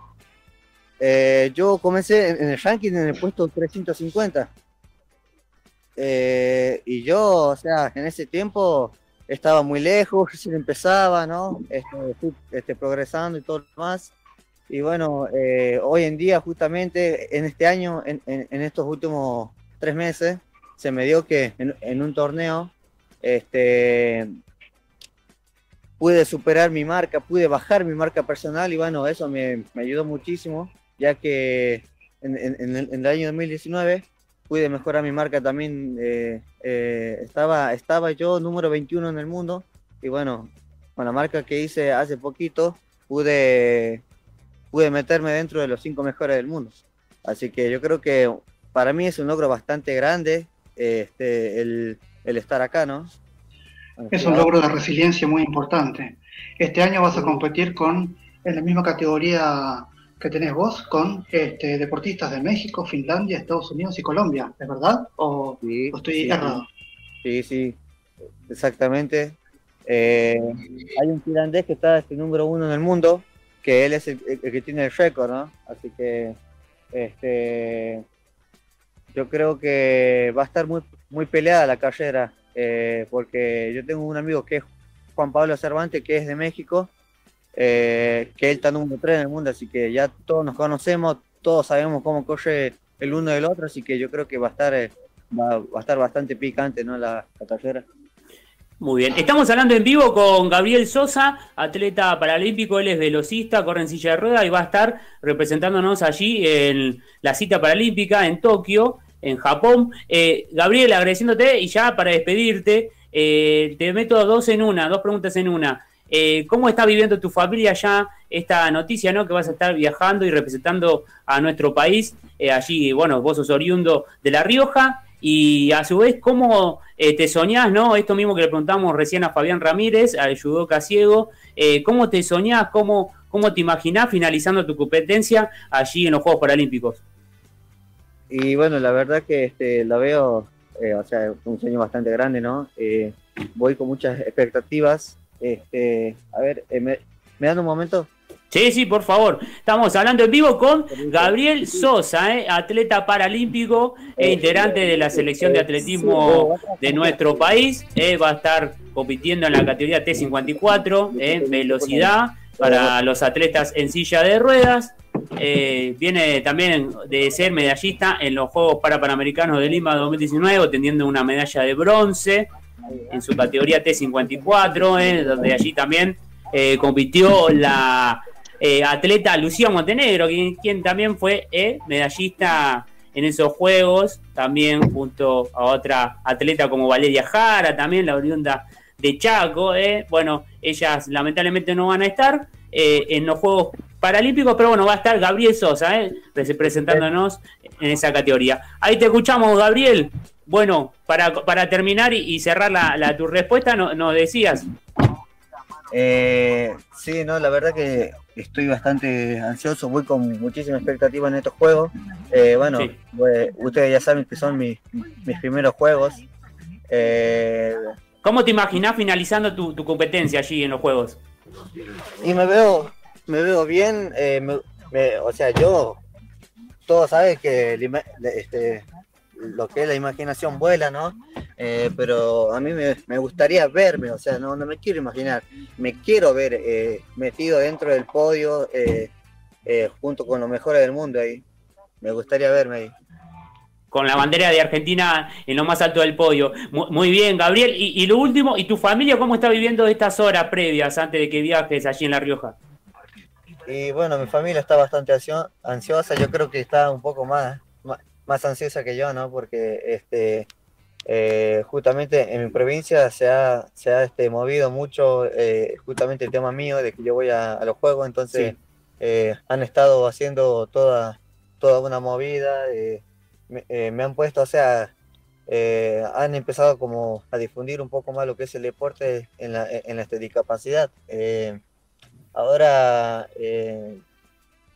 eh, yo comencé en, el ranking en el puesto 350. Eh, y yo, o sea, en ese tiempo estaba muy lejos, recién empezaba, ¿no? Este, este, progresando y todo lo demás. Y bueno, eh, hoy en día, justamente en este año, en, en- en estos últimos tres meses, se me dio que en, un torneo, este, pude superar mi marca, pude bajar mi marca personal y bueno, eso me, me ayudó muchísimo, ya que en, en- en el año 2019 pude mejorar mi marca también, eh, eh, estaba, estaba yo número 21 en el mundo y bueno, con la marca que hice hace poquito pude, pude meterme dentro de los cinco mejores del mundo. Así que yo creo que para mí es un logro bastante grande este, el, el estar acá, ¿no? es un logro de resiliencia muy importante. Este año vas a competir con, en la misma categoría que tenés vos, con este, deportistas de México, Finlandia, Estados Unidos y Colombia, ¿es verdad? ¿O, Sí, o estoy sí, errado? Sí, sí, exactamente. Eh, hay un finlandés que está este número uno en el mundo, que él es el, el que tiene el récord, ¿no? Así que este, yo creo que va a estar muy, muy peleada la carrera, eh, porque yo tengo un amigo que es Juan Pablo Cervantes, que es de México, eh, que él está número 3 en el mundo, así que ya todos nos conocemos, todos sabemos cómo corre el uno del otro, así que yo creo que va a estar, eh, va, a estar bastante picante ¿no? la, la carrera. Muy bien. Estamos hablando en vivo con Gabriel Sosa, atleta paralímpico, él es velocista, corre en silla de rueda y va a estar representándonos allí en la cita paralímpica en Tokio, en Japón. Eh, Gabriel, agradeciéndote y ya para despedirte, eh, te meto dos en una, dos preguntas en una. Eh, ¿Cómo está viviendo tu familia ya esta noticia, no? Que vas a estar viajando y representando a nuestro país. Eh, allí, bueno, vos sos oriundo de La Rioja. Y a su vez, ¿cómo eh, te soñás, no? Esto mismo que le preguntamos recién a Fabián Ramírez, al judoka ciego. ¿Cómo te soñás? ¿Cómo, ¿Cómo te imaginás finalizando tu competencia allí en los Juegos Paralímpicos? Y bueno, la verdad que este, la veo, eh, o sea, un sueño bastante grande, ¿no? Eh, voy con muchas expectativas. Este, a ver, eh, me, ¿me dan un momento? Sí, sí, por favor. Estamos hablando en vivo con Gabriel Sosa, ¿eh? atleta paralímpico e integrante de la selección de atletismo de nuestro país. Va a estar compitiendo en la categoría T54, ¿eh? velocidad para los atletas en silla de ruedas. Eh, viene también de ser medallista en los Juegos Parapanamericanos de Lima 2019, obteniendo una medalla de bronce en su categoría T54, ¿eh? donde allí también eh, compitió la eh, atleta Lucía Montenegro, quien, quien también fue medallista en esos juegos, también junto a otra atleta como Valeria Jara, también la oriunda de Chaco. Bueno, ellas lamentablemente no van a estar en los Juegos Paralímpicos, pero bueno, va a estar Gabriel Sosa, eh, presentándonos en esa categoría. Ahí te escuchamos, Gabriel. Bueno, para, para terminar y, y cerrar la, la- tu respuesta, no- nos decías. Eh, sí, no, la verdad que estoy bastante ansioso, voy con muchísima expectativa en estos juegos. Eh, bueno, Sí. pues, ustedes ya saben que son mis, mis primeros juegos. Eh, ¿Cómo te imaginás finalizando tu, tu competencia allí en los juegos? y me veo, me veo bien, eh, me- me- o sea, yo, todos saben que este, lo que es la imaginación vuela, ¿no? Eh, pero a mí me, gustaría verme, o sea, no, no me quiero imaginar, me quiero ver eh, metido dentro del podio eh, eh, junto con los mejores del mundo ahí. Me gustaría verme ahí. Con la bandera de Argentina en lo más alto del podio. Mu- Muy bien, Gabriel. Y, y lo último, ¿y tu familia cómo está viviendo estas horas previas antes de que viajes allí en La Rioja? Y bueno, mi familia está bastante ansio- ansiosa, yo creo que está un poco más, más, más ansiosa que yo, ¿no? Porque este, eh, justamente en mi provincia se ha, se ha este, movido mucho eh, justamente el tema mío de que yo voy a, a los juegos, entonces Sí. eh, han estado haciendo toda, toda una movida, eh, me, me han puesto, o sea, han empezado como a difundir un poco más lo que es el deporte en la, en la este, discapacidad. Ahora eh,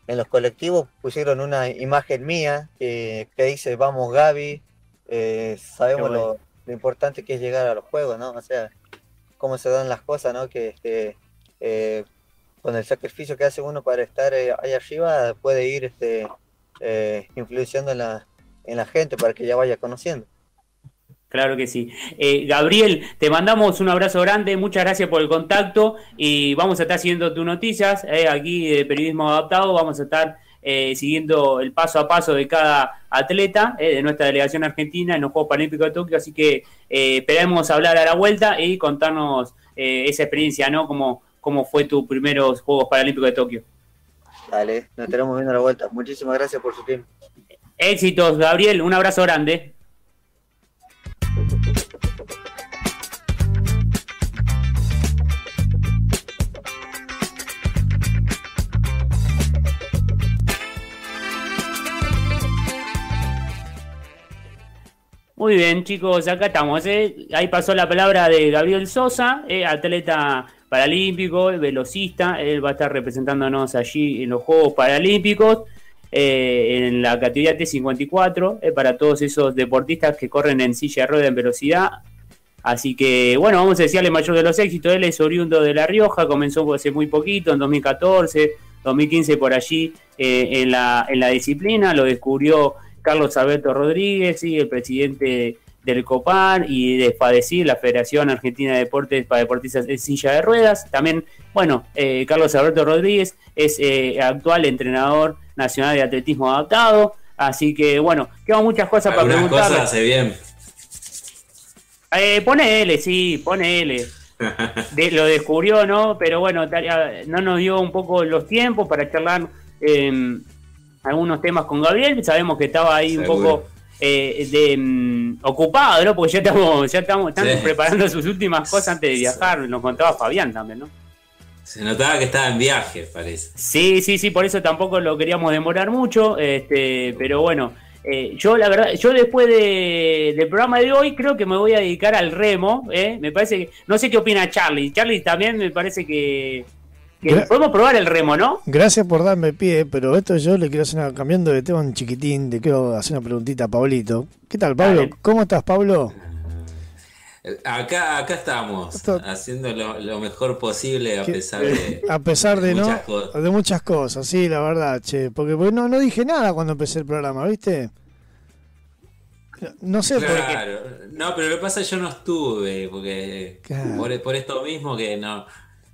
en los colectivos pusieron una imagen mía que, que dice vamos Gaby, eh, sabemos bueno. lo, lo importante que es llegar a los juegos, ¿no? O sea, cómo se dan las cosas, ¿no? Que este, eh, con el sacrificio que hace uno para estar ahí arriba puede ir este, influenciando en la, en la gente para que ya vaya conociendo. Claro que sí. Eh, Gabriel, te mandamos un abrazo grande, muchas gracias por el contacto y vamos a estar siguiendo tus noticias eh, aquí de Periodismo Adaptado, vamos a estar eh, siguiendo el paso a paso de cada atleta eh, de nuestra delegación argentina en los Juegos Paralímpicos de Tokio, así que eh, esperemos hablar a la vuelta y contarnos eh, esa experiencia, ¿no? Cómo, cómo fue tu primeros Juegos Paralímpicos de Tokio. Dale, nos estaremos viendo a la vuelta. Muchísimas gracias por su tiempo. Éxitos, Gabriel, un abrazo grande. Muy bien, chicos, acá estamos. ¿eh? Ahí pasó la palabra de Gabriel Sosa, eh, atleta paralímpico, velocista. Él va a estar representándonos allí en los Juegos Paralímpicos, eh, en la categoría T54, eh, para todos esos deportistas que corren en silla de rueda en velocidad. Así que, bueno, vamos a desearle mayor de los éxitos. Él es oriundo de La Rioja, comenzó hace muy poquito, en 2014, 2015 por allí, eh, en, la, en la disciplina. Lo descubrió Carlos Alberto Rodríguez, sí, el presidente del COPAR y de FADECIR, la Federación Argentina de Deportes para Deportistas en Silla de Ruedas. También, bueno, eh, Carlos Alberto Rodríguez es eh, actual entrenador nacional de atletismo adaptado. Así que, bueno, quedan muchas cosas para Algunas preguntarle. cosas hace bien. Eh, pone L, sí, pone L. De- lo descubrió, ¿no? Pero bueno, no nos dio un poco los tiempos para charlar eh, algunos temas con Gabriel. Sabemos que estaba ahí un poco eh, de, mm, ocupado, ¿no? Porque ya estamos, ya estamos, están Sí. preparando sus últimas cosas antes de viajar. Nos contaba Fabián también, ¿no? Se notaba que estaba en viaje, parece. Sí, sí, sí, por eso tampoco lo queríamos demorar mucho, este, pero bueno, eh, yo la verdad, yo después de- del programa de hoy creo que me voy a dedicar al remo, ¿eh? me parece que, no sé qué opina Charlie, Charlie también me parece que, que Gra- podemos probar el remo, ¿no? Gracias por darme pie, pero esto yo le quiero hacer una, cambiando de tema un chiquitín, le quiero hacer una preguntita a Pablito. ¿Qué tal, Pablo? Dale. ¿Cómo estás, Pablo? Eh, Acá, acá estamos, Esto- haciendo lo, lo mejor posible a ¿Qué- pesar de, A pesar de, muchas no, cosas. de muchas cosas, sí, la verdad, che, porque, porque no, no dije nada cuando empecé el programa, ¿viste? No sé, por qué. Claro, no, pero lo que pasa es que yo no estuve, porque Claro. por, por esto mismo que no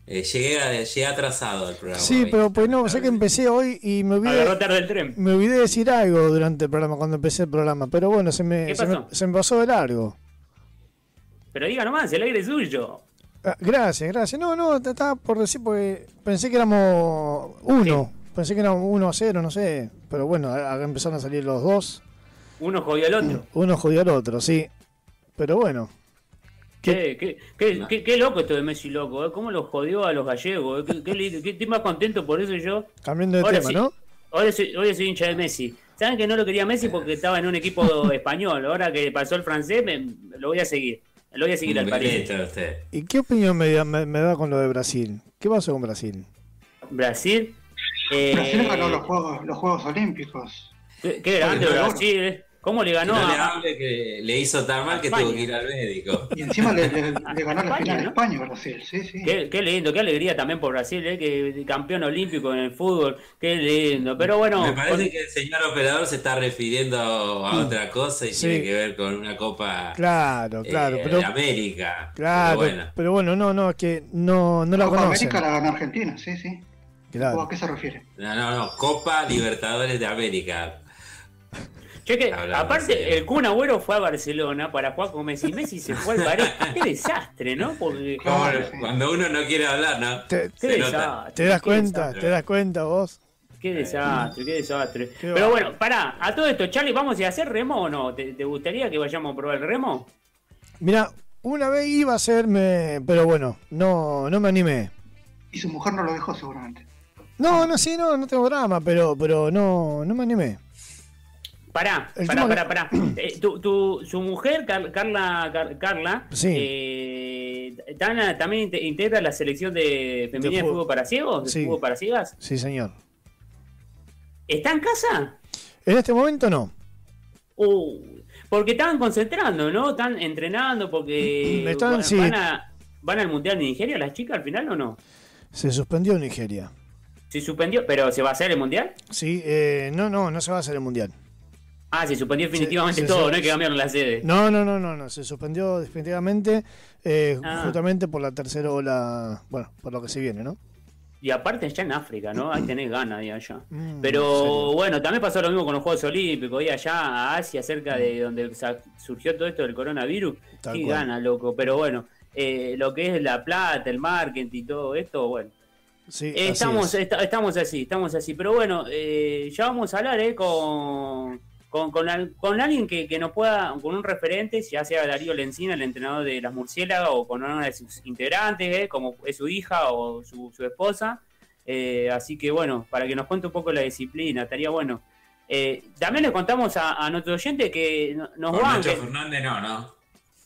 eh, llegué, a- llegué atrasado al programa. Sí, hoy. pero pues no, sé que empecé hoy y me olvidé, Agarró tarde el tren. me olvidé decir algo durante el programa, cuando empecé el programa, pero bueno, se me, ¿Qué se me, pasó? se me pasó de largo. Pero diga nomás, el aire es suyo. Ah, Gracias, gracias. No, no, estaba por decir porque pensé que éramos uno. Pensé que éramos uno a cero, no sé. Pero bueno, acá empezaron a salir los dos. Uno jodió al otro. Uno jodió al otro, sí. Pero bueno, Qué, qué, qué, qué- qué loco esto de Messi loco, ¿eh? ¿Cómo lo jodió a los gallegos? ¿eh? Qué, qué lindo, qué- estoy más contento por eso yo. cambiando de Ahora tema, sí. ¿no? Hoy soy, hoy soy hincha de Messi. Saben que no lo quería Messi porque estaba en un equipo español. Ahora que pasó el francés, me- lo voy a seguir. Lo voy a seguir al usted. ¿Y qué opinión me, da- me- me da con lo de Brasil? ¿Qué pasó con Brasil? Brasil. eh, Brasil ganó los Juegos, los Juegos Olímpicos. qué, qué grande Brasil. ¿Cómo le Que ganó le a, hable que le hizo tan mal que España. tuvo que ir al médico. Y encima le, le- le ganó la final a ¿no? España, Brasil. Sí, sí. Qué, qué lindo, qué alegría también por Brasil, ¿eh? que campeón olímpico en el fútbol, qué lindo. Pero bueno, Me parece que el señor operador se está refiriendo a otra cosa y Sí. tiene que ver con una copa Claro, claro, eh, pero, de América. claro, Pero bueno, pero bueno, no, no, es que no, no la Copa conocen. América la ganó Argentina, sí, sí. Claro. ¿O ¿A qué se refiere? no, no, no, Copa Libertadores de América. Che, que, Hablando aparte el Kun Agüero fue a Barcelona para jugar con Messi. Messi se fue al París. Qué desastre, ¿no? Porque. Cuando uno no quiere hablar, ¿no? Te, qué Se nota. te das cuenta, te das cuenta vos. Qué desastre, qué desastre. Qué Pero bueno, pará, a todo esto, Charlie, ¿vamos a hacer remo o no? ¿Te, te gustaría que vayamos a probar el remo? Mira, una vez iba a hacerme, pero bueno, no, no me animé. Y su mujer no lo dejó seguramente. No, no, sí, no, no tengo drama, pero, pero no, no me animé. Pará, pará, pará, pará. Eh, tu, tu- su mujer, Car- Carla, Car- Carla, Sí. eh, Tana, también inte- integra la selección de femenina de, fútbol. fútbol para ciegos, de Sí. fútbol para ciegas. Sí, señor. ¿Está en casa? En este momento no. Uh, porque estaban concentrando, ¿no? Están entrenando porque Están, van, sí. van a- van al Mundial de Nigeria las chicas al final o no? Se suspendió Nigeria. Se suspendió, pero ¿se va a hacer el Mundial? Sí, eh, no, no, no se va a hacer el mundial. Ah, se suspendió definitivamente se- todo, se- no hay que cambiar la sede. No, no, no, no, no, se suspendió definitivamente, eh, Ah. justamente por la tercera ola, bueno, por lo que se viene, ¿no? Y aparte allá en África, ¿no? Ahí tenés ganas de allá. Mm, Pero bueno, también pasó lo mismo con los Juegos Olímpicos, allá a Asia, cerca de donde sa- surgió todo esto del coronavirus, Tal qué cual. gana, loco. Pero bueno, eh, lo que es la plata, el marketing y todo esto, bueno. Sí, Eh, así estamos, es. esta- estamos así, estamos así. Pero bueno, eh, ya vamos a hablar eh, con, con, con, al- con alguien que, que nos pueda, con un referente, ya sea Darío Lencina, el entrenador de las Murciélagas, o con una de sus integrantes, eh, como es su hija o su, su esposa. Eh, así que bueno, para que nos cuente un poco la disciplina, estaría bueno. Eh, también le contamos a, a nuestro oyente que no- nos banquen. Fernández no, ¿no?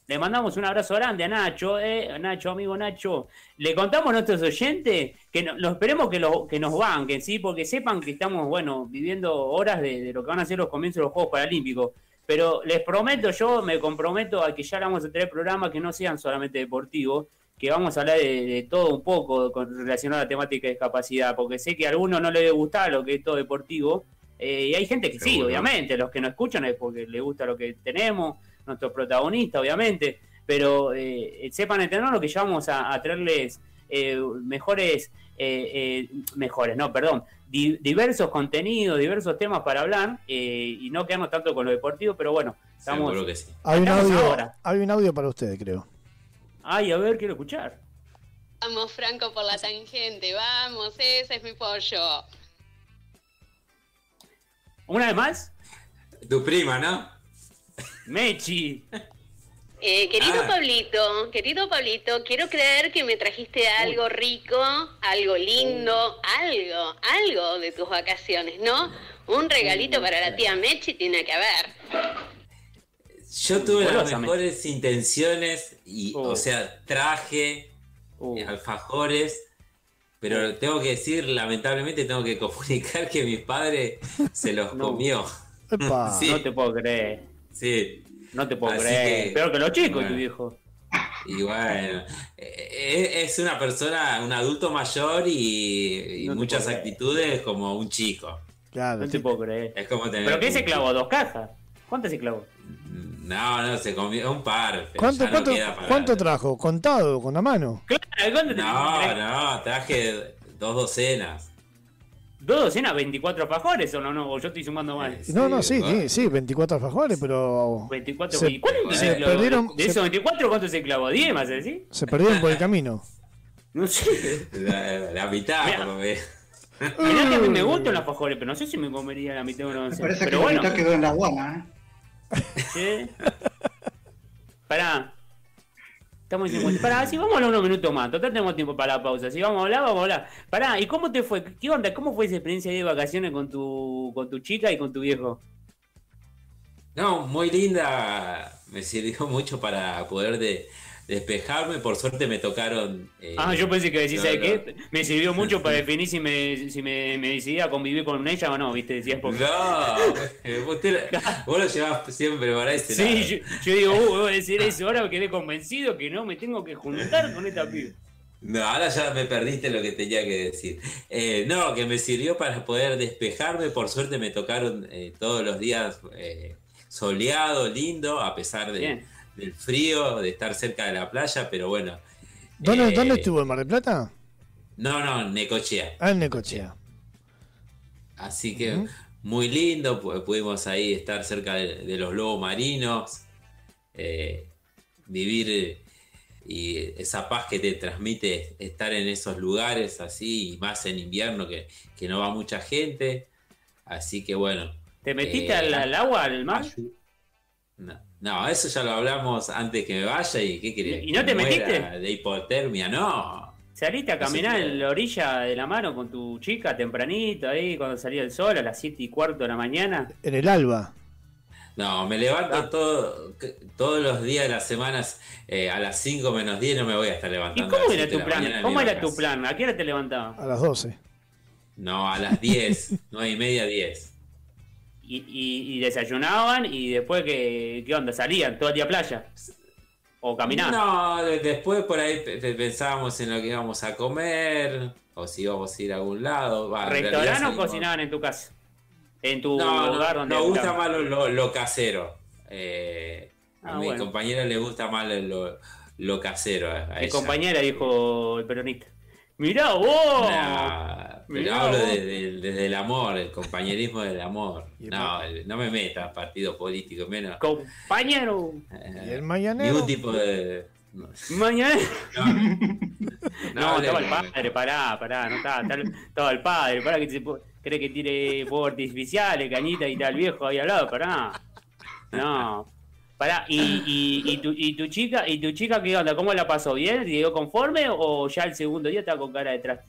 Le mandamos un abrazo grande a Nacho, eh, Nacho, amigo Nacho. Le contamos a nuestros oyentes que no, lo esperemos que, lo, que nos banquen, ¿sí? Porque sepan que estamos, bueno, viviendo horas de, de lo que van a ser los comienzos de los Juegos Paralímpicos. Pero les prometo, yo me comprometo a que ya vamos a tener programas que no sean solamente deportivos, que vamos a hablar de, de todo un poco con, relacionado a la temática de discapacidad, porque sé que a alguno no le debe gustar lo que es todo deportivo, eh, y hay gente que sí, obviamente, los que nos escuchan es porque les gusta lo que tenemos, nuestro protagonista, obviamente, pero eh, sepan entender lo que ya vamos a, a traerles eh, mejores, eh, eh, mejores, no, perdón, di- diversos contenidos, diversos temas para hablar eh, y no quedarnos tanto con lo deportivo, pero bueno, estamos... Seguro que sí. Hay un, audio, ahora. hay un audio para ustedes, creo. Ay, a ver, quiero escuchar. Vamos, Franco, por la tangente. Vamos, ese es mi pollo. Una vez más, Tu prima, ¿no? Mechi. Eh, querido Ah. Pablito, querido Pablito, quiero creer que me trajiste algo rico, algo lindo, algo, algo de tus vacaciones, ¿no? Un regalito para la tía Mechi tiene que haber. Yo tuve las mejores intenciones y, Oh. o sea, traje Uh, eh, alfajores, pero tengo que decir, lamentablemente tengo que comunicar que mi padre se los No. comió. Epa. Sí. No te puedo creer, Sí, no te puedo Así creer. que- Peor que los chicos, bueno. tu viejo. y bueno, eh, es una persona, un adulto mayor y, y No te muchas actitudes como un chico. Claro, No te puedo creer. Es como tener ¿Pero qué se clavó? ¿Dos cajas? ¿Cuántas se clavó? No, no, se comió un par. pero ¿Cuánto, no cuánto trajo? ¿Contado? ¿Con la mano? Claro, ¿cuánto te- No, no, traje dos docenas. ¿Dos docenas, 24 alfajores o no? no? ¿O yo estoy sumando mal? Sí, No, no, sí, sí, sí, 24 alfajores, pero 24 Se- ¿y ¿Cuánto se se clavó? perdieron- ¿De se- esos 24 cuánto se clavó? ¿10 más decir? se perdieron por el camino. No sé. La, la mitad, Mira. por lo menos. Mirá que a mí me gustan los alfajores, pero no sé si me comería la mitad de una Me docena. parece que Pero la bueno, mitad quedó en la ¿eh? ¿sí? Pará. Estamos en 50. Pará, si vamos a hablar unos minutos más. Total tenemos tiempo para la pausa. Si vamos a hablar, vamos a hablar. Pará, ¿y cómo te fue? ¿Qué onda? ¿Cómo fue esa experiencia de vacaciones con tu, con tu chica y con tu viejo? No, muy linda. me sirvió mucho para poder de, despejarme. Por suerte me tocaron. eh, Ah, yo pensé que decís, no, ¿sabes no. qué? Me sirvió mucho para definir si me, si me, me decidía a convivir con ella o no, ¿viste? Decías porque... No, eh, vos, lo llevás siempre para ese Sí, lado. yo, yo digo, uh, voy a decir eso, ahora me quedé convencido que no me tengo que juntar con esta piba. No, ahora ya me perdiste lo que tenía que decir. Eh, no, que me sirvió para poder despejarme. Por suerte me tocaron eh, todos los días eh, soleado, lindo, a pesar de- Bien. Del frío, de estar cerca de la playa, pero bueno. ¿Dónde, Eh, ¿Dónde estuvo? ¿En Mar del Plata? No, no, Necochea. Ah, en Necochea. Así que muy lindo, pu- pudimos ahí estar cerca de, de los lobos marinos, eh, vivir y esa paz que te transmite estar en esos lugares así, y más en invierno que, que no va mucha gente. Así que bueno. ¿Te metiste eh, al, al agua, al mar? No, no, eso ya lo hablamos antes que me vaya y ¿qué querés? ¿Y no te ¿Que muera metiste? De hipotermia, no. ¿Saliste a caminar en la orilla de la mano con tu chica tempranito ahí cuando salía el sol a las 7 y cuarto de la mañana? En el Alba. No, me levanto Ah. todo, todos los días de las semanas eh, a las 5 menos 10 no me voy a estar ¿Y levantando. cómo a las era 7 tu plan? ¿Cómo era tu plan? ¿A qué hora te levantabas? A las 12. No, a las 10, 9 y media, 10. Y, y- y desayunaban y después, ¿qué, ¿qué onda? ¿Salían todo el día a playa? ¿O caminaban? No, de- después por ahí pe- pe- pensábamos en lo que íbamos a comer, o si íbamos a ir a algún lado. ¿Restaurante o cocinaban en tu casa? En tu No, no, donde nos gusta más lo, lo- lo casero. Eh, Ah, a mi bueno. compañera le gusta más lo, lo casero. A Mi ella. compañera dijo el peronista. Mirá vos. Nah, pero hablo vos. de- de- desde el amor, el compañerismo del amor. No, el- no me metas partido político, menos. Compañero. eh, Y el mañanero. ningún tipo de. No, Mañana. no, No, estaba el padre, pará, pará, no estaba, estaba, estaba el padre, pará que se cree que tire fuegos artificiales, cañita y tal viejo ahí al lado, pará. No. Pará, y, y, y, tu, y tu chica, y tu chica qué onda, ¿cómo la pasó? ¿Bien? ¿Se quedó conforme o ya el segundo día estaba con cara detrás?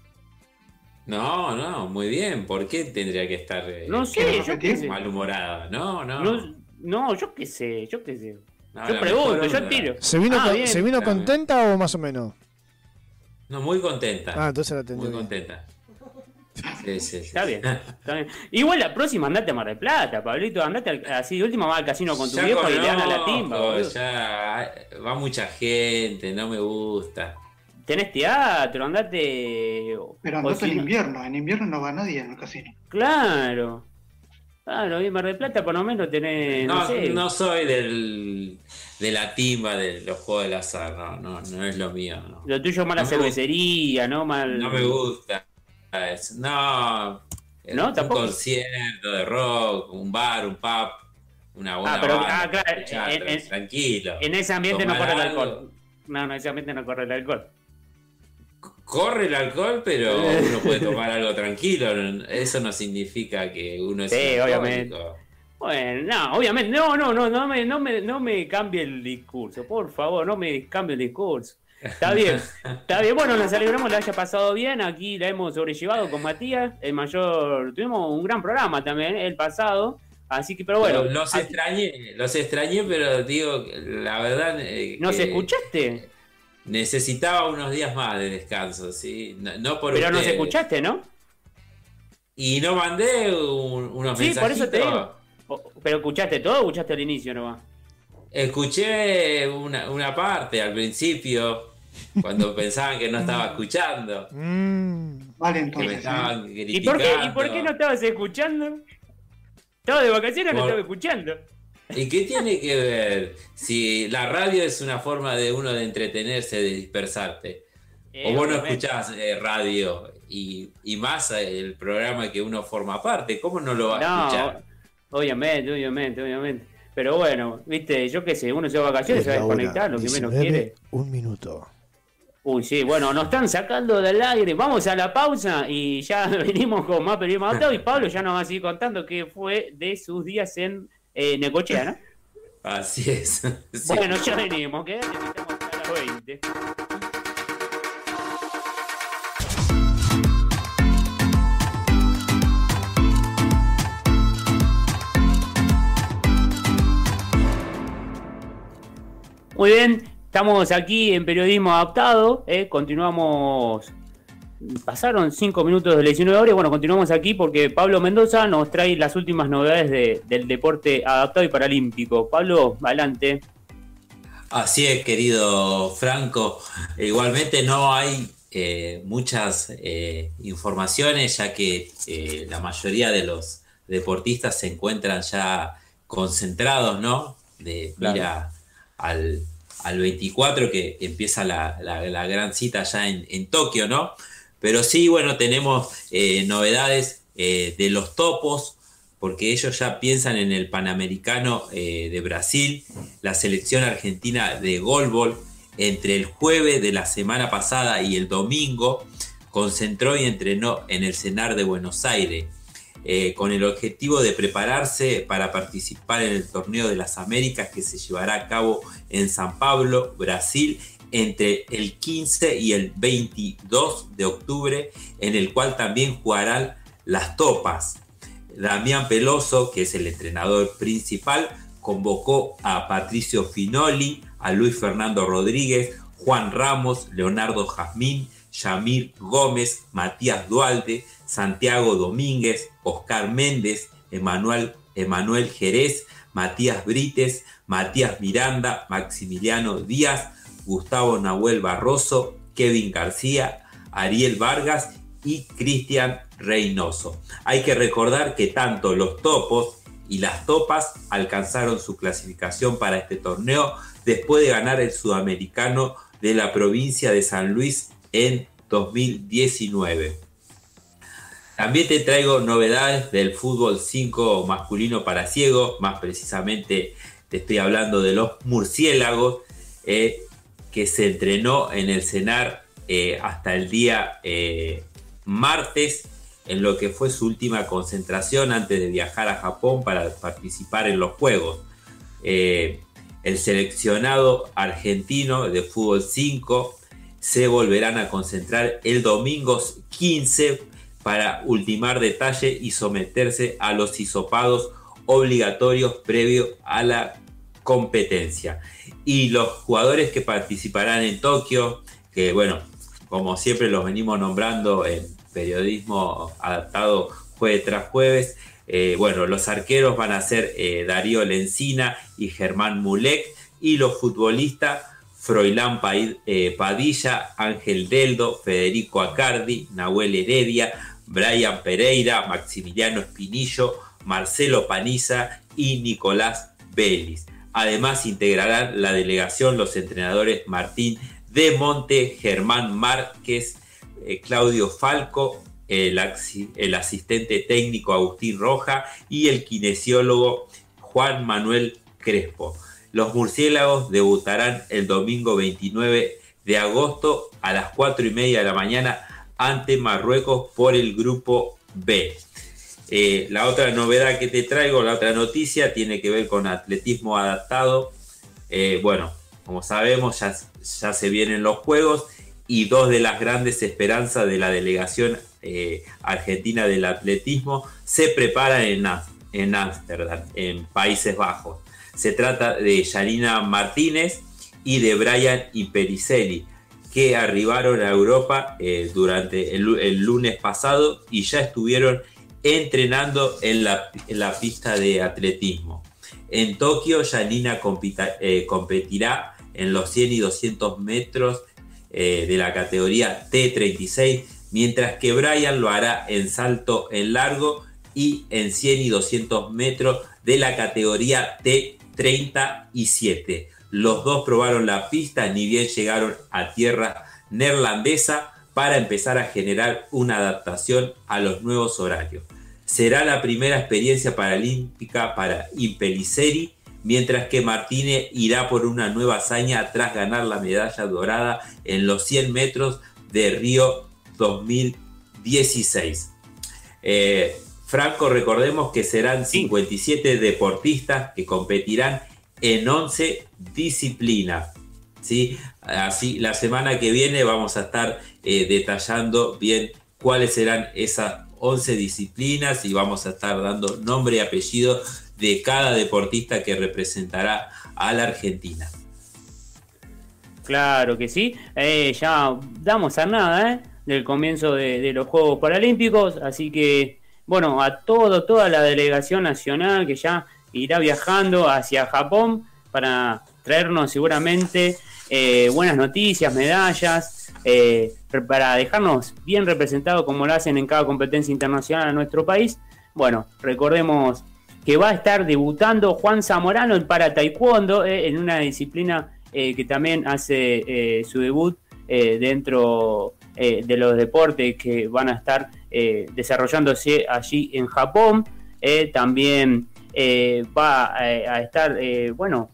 No, no, muy bien. ¿Por qué tendría que estar eh, No sé, yo qué sé. malhumorada? No, no. No, no, yo qué sé, yo qué sé. No, yo pregunto, yo tiro. ¿Se vino, Ah, con- bien. ¿se vino Claro. contenta o más o menos? No, muy contenta. Ah, entonces la muy atendió bien. contenta. Sí, sí, sí. Está bien, está bien. Igual la próxima andate a Mar del Plata, Pablito, andate al- así de última va al casino con tu Ya viejo y le dan a la timba. Ya va mucha gente, no me gusta. Tenés teatro, andate. Pero andate en no- invierno, en invierno no va nadie en el casino. Claro. Claro, y en Mar del Plata por lo menos tenés. No, No, sé. no soy del, de la timba de los juegos del azar, no, no, no es lo mío. No, Lo tuyo es mala no cervecería, ¿no? Mal... no me gusta. eso. No, ¿No? un ¿Tampoco? concierto de rock, un bar, un pub, una buena Ah, pero- banda, ah, claro, escuchar, en- en- tranquilo. En ese ambiente no corre el alcohol. No, no, en ese ambiente no corre el alcohol. Corre el alcohol, pero uno puede tomar algo tranquilo. Eso no significa que uno es Sí, obviamente. Bueno, no, obviamente, no, no, no, no me, no me, no me cambie el discurso, por favor, no me cambie el discurso. Está bien, está bien. Bueno, nos alegramos, le haya pasado bien. Aquí la hemos sobrellevado con Matías, el mayor. Tuvimos un gran programa también el pasado. Así que, pero bueno. Los- los así- extrañé, los extrañé, pero digo, la verdad. eh, ¿Nos que escuchaste? Necesitaba unos días más de descanso, ¿sí? No, no por Pero nos ustedes. escuchaste, ¿no? Y no mandé un- unos Sí, por eso te mensajitos. digo. O- ¿Pero escuchaste todo o escuchaste al inicio nomás? Escuché una, una parte al principio, cuando pensaban que no estaba escuchando. Mm, Vale, entonces. ¿Y por, qué, ¿Y por qué no estabas escuchando? Estaba de vacaciones, no Por- estaba escuchando. ¿Y qué tiene que ver? Si la radio es una forma de uno de entretenerse, de dispersarte. Eh, o vos no escuchás eh, radio y, y más el programa que uno forma parte. ¿Cómo no lo va a No, escuchar? obviamente, obviamente, obviamente. Pero bueno, viste, yo qué sé, uno se va de vacaciones, es se va a desconectar, lo que menos 19, quiere. Un minuto. Uy, sí, bueno, nos están sacando del aire. Vamos a la pausa y ya venimos con más periodismo. Y Pablo ya nos va a seguir contando qué fue de sus días en eh, Necochea, ¿no? Así es. Sí. Bueno, ya venimos, quédate que estamos hasta las 20. Muy bien, estamos aquí en Periodismo Adaptado. eh, continuamos. Pasaron cinco minutos de las 19 horas. Bueno, continuamos aquí porque Pablo Mendoza nos trae las últimas novedades de- del deporte adaptado y paralímpico. Pablo, adelante. Así es, querido Franco. Igualmente no hay eh, muchas eh, informaciones, ya que eh, la mayoría de los deportistas se encuentran ya concentrados, ¿no? De Claro. mira al, al 24 que empieza la, la- la gran cita ya en, en Tokio, ¿no? Pero sí, bueno, tenemos eh, novedades eh, de los topos, porque ellos ya piensan en el Panamericano eh, de Brasil, la selección argentina de golbol, entre el jueves de la semana pasada y el domingo, concentró y entrenó en el CENAR de Buenos Aires, con el objetivo de prepararse para participar en el Torneo de las Américas que se llevará a cabo en San Pablo, Brasil, entre el 15 y el 22 de octubre, en el cual también jugarán las topas. Damián Peloso, que es el entrenador principal, convocó a Patricio Finoli, a Luis Fernando Rodríguez, Juan Ramos, Leonardo Jazmín, Yamir Gómez, Matías Dualde, Santiago Domínguez, Oscar Méndez, Emanuel, Emanuel Jerez, Matías Brites, Matías Miranda, Maximiliano Díaz, Gustavo Nahuel Barroso, Kevin García, Ariel Vargas y Cristian Reynoso. Hay que recordar que tanto los topos y las topas alcanzaron su clasificación para este torneo después de ganar el sudamericano de la provincia de San Luis en 2019. También te traigo novedades del fútbol 5 masculino para ciegos, más precisamente te estoy hablando de los murciélagos, eh, que se entrenó en el CENAR eh, hasta el día eh, martes, en lo que fue su última concentración antes de viajar a Japón para participar en los Juegos. Eh, el seleccionado argentino de fútbol 5 se volverán a concentrar el domingo 15 para ultimar detalle y someterse a los hisopados obligatorios previo a la competencia. Y los jugadores que participarán en Tokio, que bueno, como siempre los venimos nombrando en periodismo adaptado jueves tras jueves, eh, bueno, los arqueros van a ser eh, Darío Lencina y Germán Mulek, y los futbolistas Froilán eh, Padilla, Ángel Deldo, Federico Acardi, Nahuel Heredia, Brian Pereira, Maximiliano Espinillo, Marcelo Paniza y Nicolás Vélez. Además integrarán la delegación los entrenadores Martín de Monte, Germán Márquez, eh, Claudio Falco, el, el asistente técnico Agustín Roja y el kinesiólogo Juan Manuel Crespo. Los murciélagos debutarán el domingo 29 de agosto a las 4 y media de la mañana ante Marruecos por el grupo B. Eh, la otra novedad que te traigo, la otra noticia, tiene que ver con atletismo adaptado. Eh, bueno, como sabemos, ya, se vienen los Juegos y dos de las grandes esperanzas de la delegación eh, argentina del atletismo se preparan en en Ámsterdam, en Países Bajos. Se trata de Yanina Martínez y de Brian Impericelli, que arribaron a Europa durante el lunes pasado y ya estuvieron entrenando en la, pista de atletismo. En Tokio, compita- eh, competirá en los 100 y 200 metros eh, de la categoría T36, mientras que Brian lo hará en salto en largo y en 100 y 200 metros de la categoría T37. Los dos probaron la pista, ni bien llegaron a tierra neerlandesa para empezar a generar una adaptación a los nuevos horarios. Será la primera experiencia paralímpica para Impeliceri, mientras que Martínez irá por una nueva hazaña tras ganar la medalla dorada en los 100 metros de Río 2016. Eh, Franco, recordemos que serán 57 deportistas que competirán en 11 disciplinas. ¿sí? Así, la semana que viene vamos a estar eh, detallando bien cuáles serán esas 11 disciplinas y vamos a estar dando nombre y apellido de cada deportista que representará a la Argentina. Claro que sí. Eh, ya damos a nada ¿eh? del comienzo de, los Juegos Paralímpicos, así que, bueno, a todo, toda la delegación nacional que ya irá viajando hacia Japón para traernos seguramente buenas noticias, medallas, eh, para dejarnos bien representados como lo hacen en cada competencia internacional a nuestro país. Bueno, recordemos que va a estar debutando Juan Zamorano en para taekwondo, eh, en una disciplina eh, que también hace su debut dentro de los deportes que van a estar desarrollándose allí en Japón. También va a estar, bueno,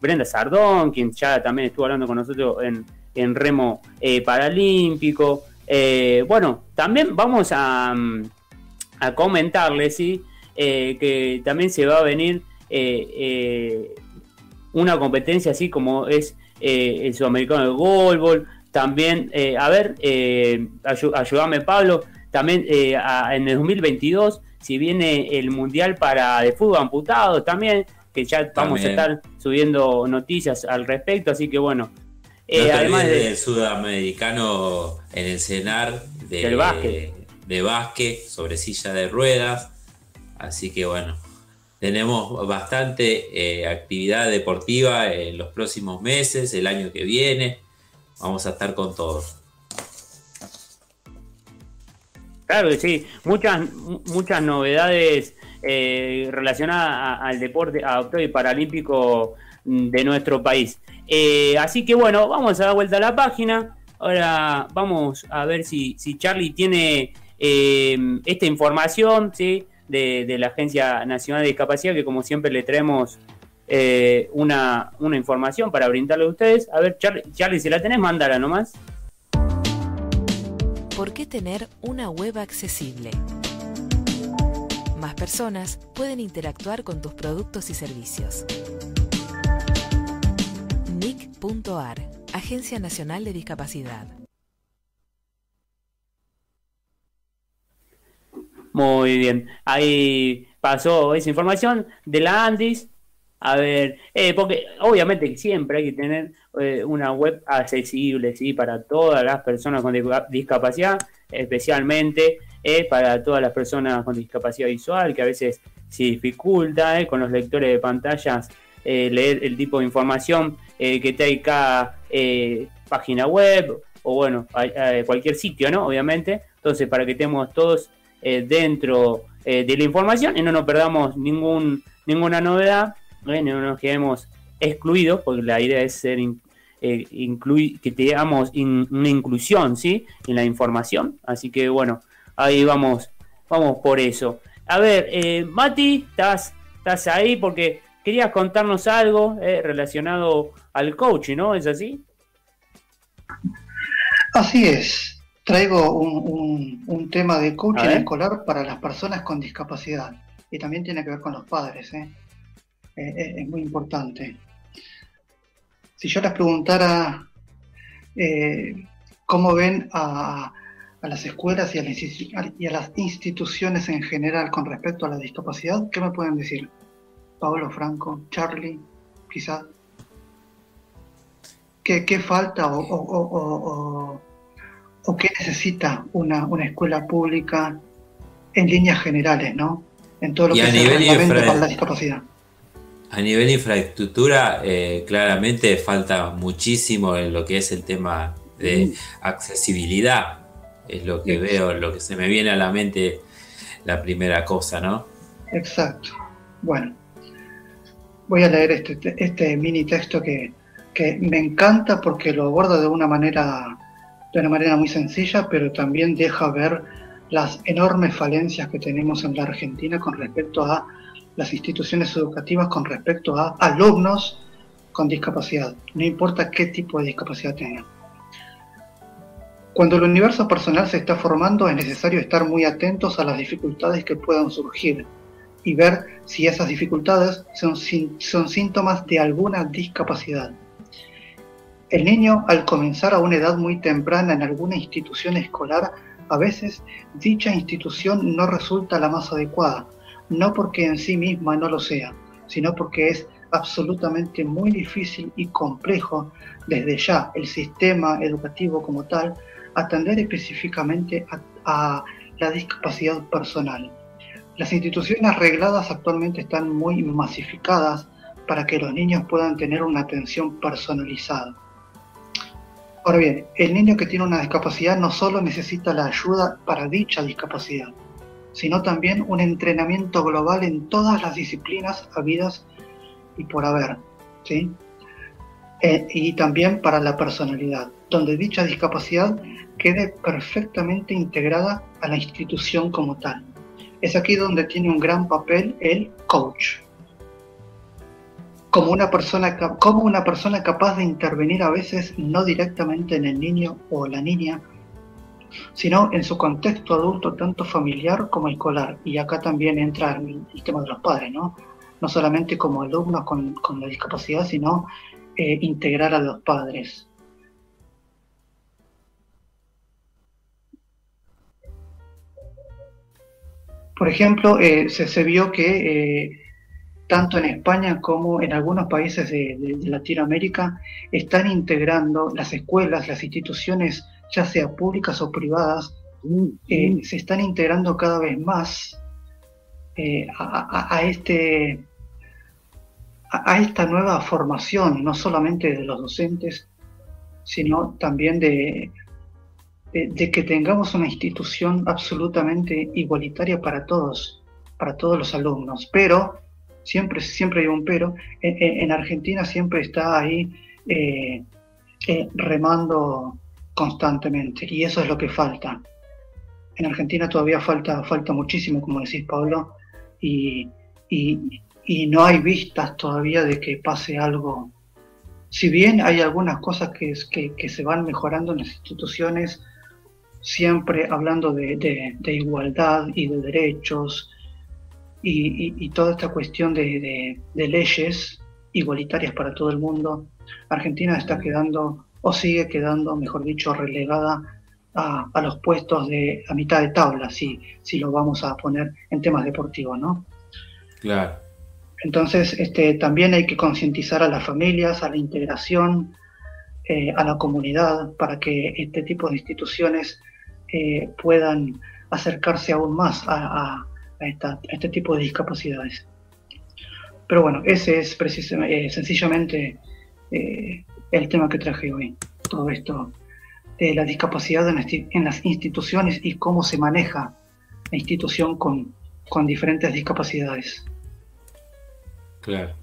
Brenda Sardón, quien ya también estuvo hablando con nosotros en, en remo eh, paralímpico. Eh, bueno, también vamos a, mm, a comentarles, ¿sí? Eh, que también se va a venir eh, eh, una competencia así como es eh, el sudamericano de goalball. También, eh, a ver, eh, ayu- ayúdame Pablo, también eh, a- en el 2022, si viene el Mundial para de fútbol amputado también, que ya vamos También. a estar subiendo noticias al respecto, así que bueno. No eh, además de, del sudamericano en el cenar de, Del básquet. de básquet sobre silla de ruedas. Así que bueno, tenemos bastante eh, actividad deportiva en los próximos meses, el año que viene. Vamos a estar con todo. Claro que sí, muchas, mu- muchas novedades eh, relacionadas al deporte adaptado y paralímpico de nuestro país. Eh, así que bueno, vamos a dar vuelta a la página. Ahora vamos a ver si, Charlie tiene eh, esta información ¿sí? de, la Agencia Nacional de Discapacidad, que como siempre le traemos eh, una, una información para brindarle a ustedes. A ver, Charlie, Charlie si la tenés, mándala nomás. ¿Por qué tener una web accesible? Más personas pueden interactuar con tus productos y servicios. NIC.ar, Agencia Nacional de Discapacidad. Muy bien. Ahí pasó esa información de la Andis. A ver, eh, porque obviamente siempre hay que tener eh, una web accesible, ¿sí? Para todas las personas con disca- discapacidad, especialmente eh, para todas las personas con discapacidad visual, que a veces se dificulta eh, con los lectores de pantallas eh, leer el tipo de información eh, que trae cada eh, página web o bueno, a- cualquier sitio, ¿no? Obviamente. Entonces, para que estemos todos eh, dentro de la información y no nos perdamos ningún ninguna novedad, no nos quedemos excluidos, porque la idea es ser in- eh, inclui- que tengamos una inclusión ¿sí? en la información. Así que bueno, ahí vamos, vamos por eso. A ver, Mati, ¿estás, estás ahí porque querías contarnos algo eh, relacionado al coaching, ¿no? ¿Es así? Así es. Traigo un, un- un tema de coaching escolar para las personas con discapacidad. Y también tiene que ver con los padres. ¿eh? Eh, eh, es muy importante. Si yo les preguntara cómo ven a, a las escuelas y a, las y a las instituciones en general con respecto a la discapacidad, ¿qué me pueden decir? Pablo Franco, Charlie, quizás. ¿Qué, qué falta o, o- o- o- o- o qué necesita una, una escuela pública en líneas generales, ¿no? En todo lo Y que a nivel infra- para la discapacidad. A nivel infraestructura, eh, claramente falta muchísimo en lo que es el tema de accesibilidad. Es lo que veo, lo que se me viene a la mente la primera cosa, ¿no? Exacto. Bueno, voy a leer este, este mini texto que, que me encanta porque lo aborda de una manera de una manera muy sencilla, pero también deja ver las enormes falencias que tenemos en la Argentina con respecto a las instituciones educativas, con respecto a alumnos con discapacidad, no importa qué tipo de discapacidad tengan. Cuando el universo personal se está formando es necesario estar muy atentos a las dificultades que puedan surgir y ver si esas dificultades son, son síntomas de alguna discapacidad. El niño, al comenzar a una edad muy temprana en alguna institución escolar, a veces dicha institución no resulta la más adecuada, no porque en sí misma no lo sea, sino porque es absolutamente muy difícil y complejo desde ya el sistema educativo como tal atender específicamente a, a la discapacidad personal. Las instituciones arregladas actualmente están muy masificadas para que los niños puedan tener una atención personalizada. Ahora bien, el niño que tiene una discapacidad no solo necesita la ayuda para dicha discapacidad, sino también un entrenamiento global en todas las disciplinas habidas y por haber, ¿sí? Eh, y también para la personalidad, donde dicha discapacidad quede perfectamente integrada a la institución como tal. Es aquí donde tiene un gran papel el coach, como una persona, como una persona capaz de intervenir a veces no directamente en el niño o la niña, sino en su contexto adulto, tanto familiar como escolar. Y acá también entra el, el tema de los padres, ¿no? No solamente como alumnos con, con la discapacidad, sino eh, integrar a los padres. Por ejemplo, eh, se, se vio que eh, tanto en España como en algunos países de, de- de Latinoamérica están integrando las escuelas, las instituciones, ya sea públicas o privadas, eh, se están integrando cada vez más a, a- a este, a, a esta nueva formación, no solamente de los docentes, sino también de, de, que tengamos una institución absolutamente igualitaria para todos, para todos los alumnos. Pero, siempre, siempre hay un pero, en, en- en Argentina siempre está ahí eh, eh, remando constantemente y eso es lo que falta. En Argentina todavía falta, falta muchísimo, como decís Pablo, y, y- y no hay vistas todavía de que pase algo. Si bien hay algunas cosas que, que, que se van mejorando en las instituciones, siempre hablando de, de- de igualdad y de derechos y, y- y toda esta cuestión de, leyes igualitarias para todo el mundo, Argentina está quedando, o sigue quedando, mejor dicho, relegada a, a los puestos de a mitad de tabla, si, si lo vamos a poner en temas deportivos, ¿no? Claro. Entonces, este, también hay que concientizar a las familias, a la integración, eh, a la comunidad, para que este tipo de instituciones eh, puedan acercarse aún más a, este tipo de discapacidades. Pero bueno, ese es precisamente, eh, sencillamente eh, el tema que traje hoy. Todo esto de la discapacidad en las instituciones y cómo se maneja la institución con, con diferentes discapacidades. Claro.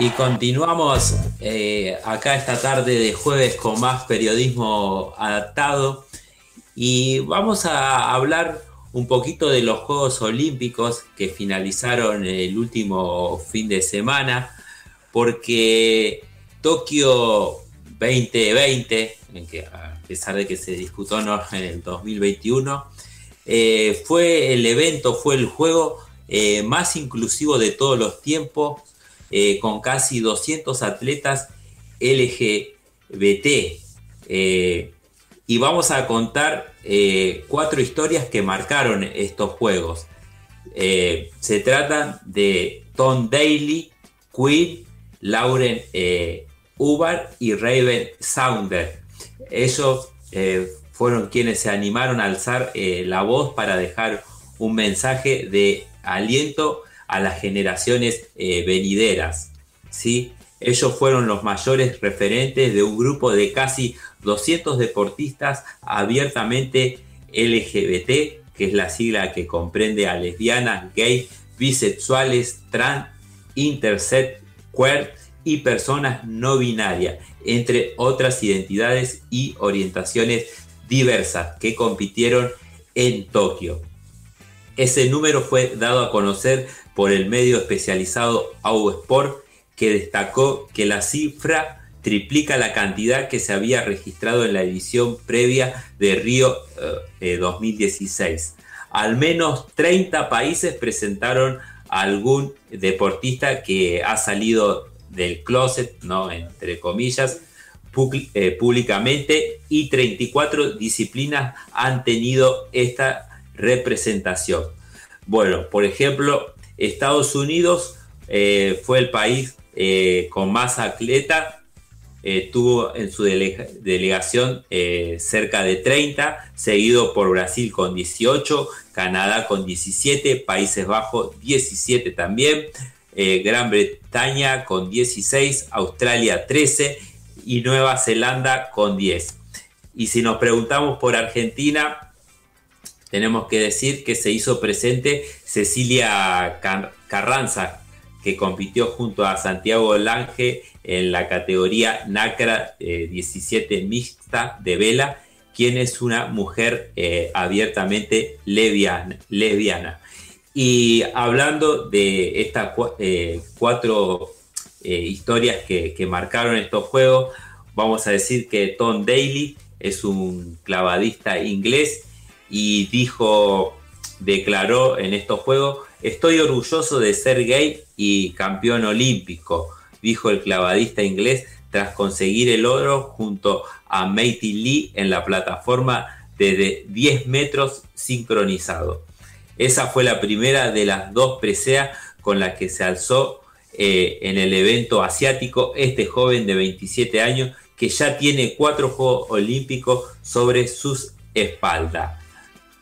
Y continuamos eh, acá esta tarde de jueves con más periodismo adaptado y vamos a hablar un poquito de los Juegos Olímpicos que finalizaron el último fin de semana porque Tokio 2020, en que a pesar de que se disputó ¿no? en el 2021, eh, fue el evento, fue el juego eh, más inclusivo de todos los tiempos eh, con casi 200 atletas LGBT. Eh, y vamos a contar eh, cuatro historias que marcaron estos juegos. se tratan de Tom Daly, Queen, Lauren Ubar y Raven Sounder. Ellos fueron quienes se animaron a alzar la voz para dejar un mensaje de aliento a las generaciones eh, venideras. ¿sí? Ellos fueron los mayores referentes de un grupo de casi 200 deportistas abiertamente LGBT, que es la sigla que comprende a lesbianas, gays, bisexuales, trans, intersex, queer y personas no binarias, entre otras identidades y orientaciones diversas que compitieron en Tokio. Ese número fue dado a conocer por el medio especializado Sport, que destacó que la cifra triplica la cantidad que se había registrado en la edición previa de Río 2016. Eh, Al menos 30 países presentaron a algún deportista que ha salido del closet, ¿no? entre comillas, eh, públicamente y 34 disciplinas han tenido esta representación. Bueno, por ejemplo, Estados Unidos eh, fue el país eh, con más atletas, eh, tuvo en su delegación cerca de 30, seguido por Brasil con 18, Canadá con 17, Países Bajos 17 también, Gran Bretaña con 16, Australia 13 y Nueva Zelanda con 10. Y si nos preguntamos por Argentina, tenemos que decir que se hizo presente Cecilia Carranza, que compitió junto a Santiago Lange en la categoría NACRA 17 eh, mixta de vela, quien es una mujer eh, abiertamente lesbiana, Y hablando de estas eh, cuatro historias que, que marcaron estos juegos, vamos a decir que Tom Daly es un clavadista inglés y dijo, declaró en estos juegos, estoy orgulloso de ser gay y campeón olímpico, dijo el clavadista inglés tras conseguir el oro junto a Matey Lee en la plataforma de 10 metros sincronizado. Esa fue la primera de las dos preseas con las que se alzó eh, en el evento asiático este joven de 27 años que ya tiene cuatro Juegos Olímpicos sobre sus espaldas.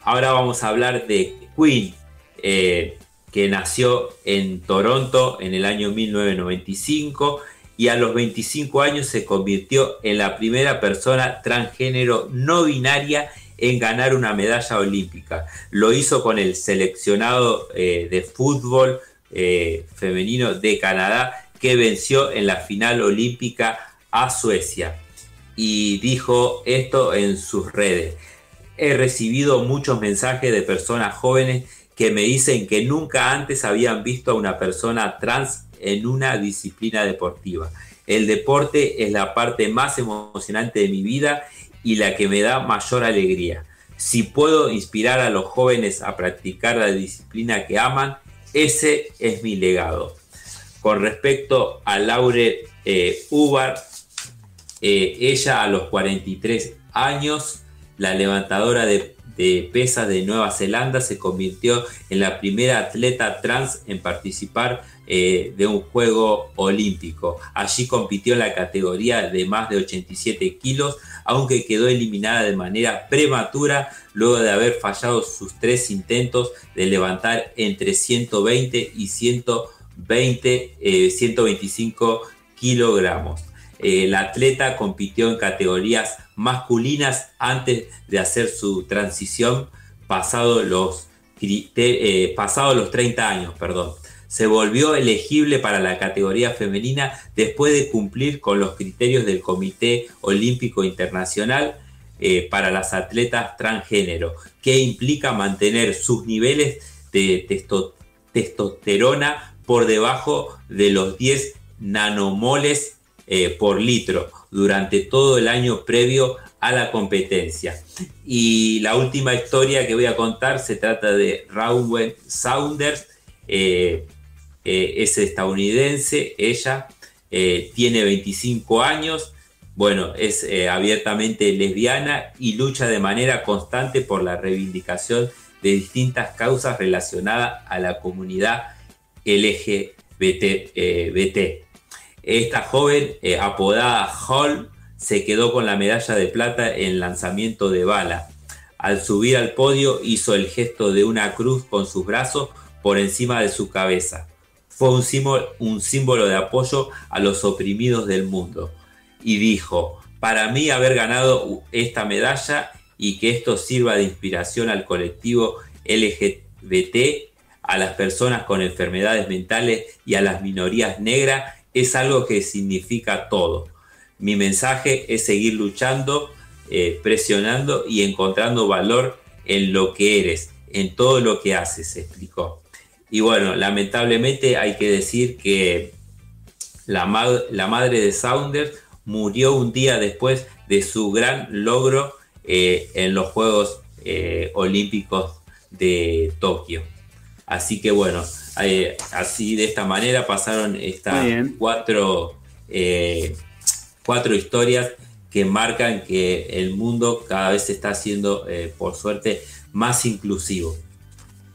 Ahora vamos a hablar de Queen, eh, que nació en Toronto en el año 1995 y a los 25 años se convirtió en la primera persona transgénero no binaria en ganar una medalla olímpica. Lo hizo con el seleccionado eh, de fútbol eh, femenino de Canadá que venció en la final olímpica a Suecia. Y dijo esto en sus redes he recibido muchos mensajes de personas jóvenes que me dicen que nunca antes habían visto a una persona trans en una disciplina deportiva. El deporte es la parte más emocionante de mi vida y la que me da mayor alegría. Si puedo inspirar a los jóvenes a practicar la disciplina que aman, ese es mi legado. Con respecto a Laure eh, Ubar, eh, ella a los 43 años la levantadora de, pesas de Nueva Zelanda se convirtió en la primera atleta trans en participar eh, de un juego olímpico. Allí compitió en la categoría de más de 87 kilos, aunque quedó eliminada de manera prematura luego de haber fallado sus tres intentos de levantar entre 120 y 120, eh, 125 kilogramos. Eh, la atleta compitió en categorías masculinas antes de hacer su transición pasado los, eh, pasado los 30 años. Perdón. Se volvió elegible para la categoría femenina después de cumplir con los criterios del Comité Olímpico Internacional eh, para las atletas transgénero, que implica mantener sus niveles de testo- testosterona por debajo de los 10 nanomoles eh, por litro durante todo el año previo a la competencia. Y la última historia que voy a contar se trata de Raúl Saunders, eh, eh, es estadounidense, ella eh, tiene 25 años, bueno, es abiertamente lesbiana y lucha de manera constante por la reivindicación de distintas causas relacionadas a la comunidad LGBT. Esta joven, eh, apodada Hall, se quedó con la medalla de plata en lanzamiento de bala. Al subir al podio hizo el gesto de una cruz con sus brazos por encima de su cabeza. Fue un símbolo, un símbolo de apoyo a los oprimidos del mundo. Y dijo, para mí haber ganado esta medalla y que esto sirva de inspiración al colectivo LGBT, a las personas con enfermedades mentales y a las minorías negras, es algo que significa todo. Mi mensaje es seguir luchando, eh, presionando y encontrando valor en lo que eres, en todo lo que haces, explicó. Y bueno, lamentablemente hay que decir que la, ma- la madre de Saunders murió un día después de su gran logro eh, en los Juegos eh, Olímpicos de Tokio. Así que bueno, eh, así de esta manera pasaron estas cuatro, eh, cuatro historias que marcan que el mundo cada vez se está haciendo, eh, por suerte, más inclusivo.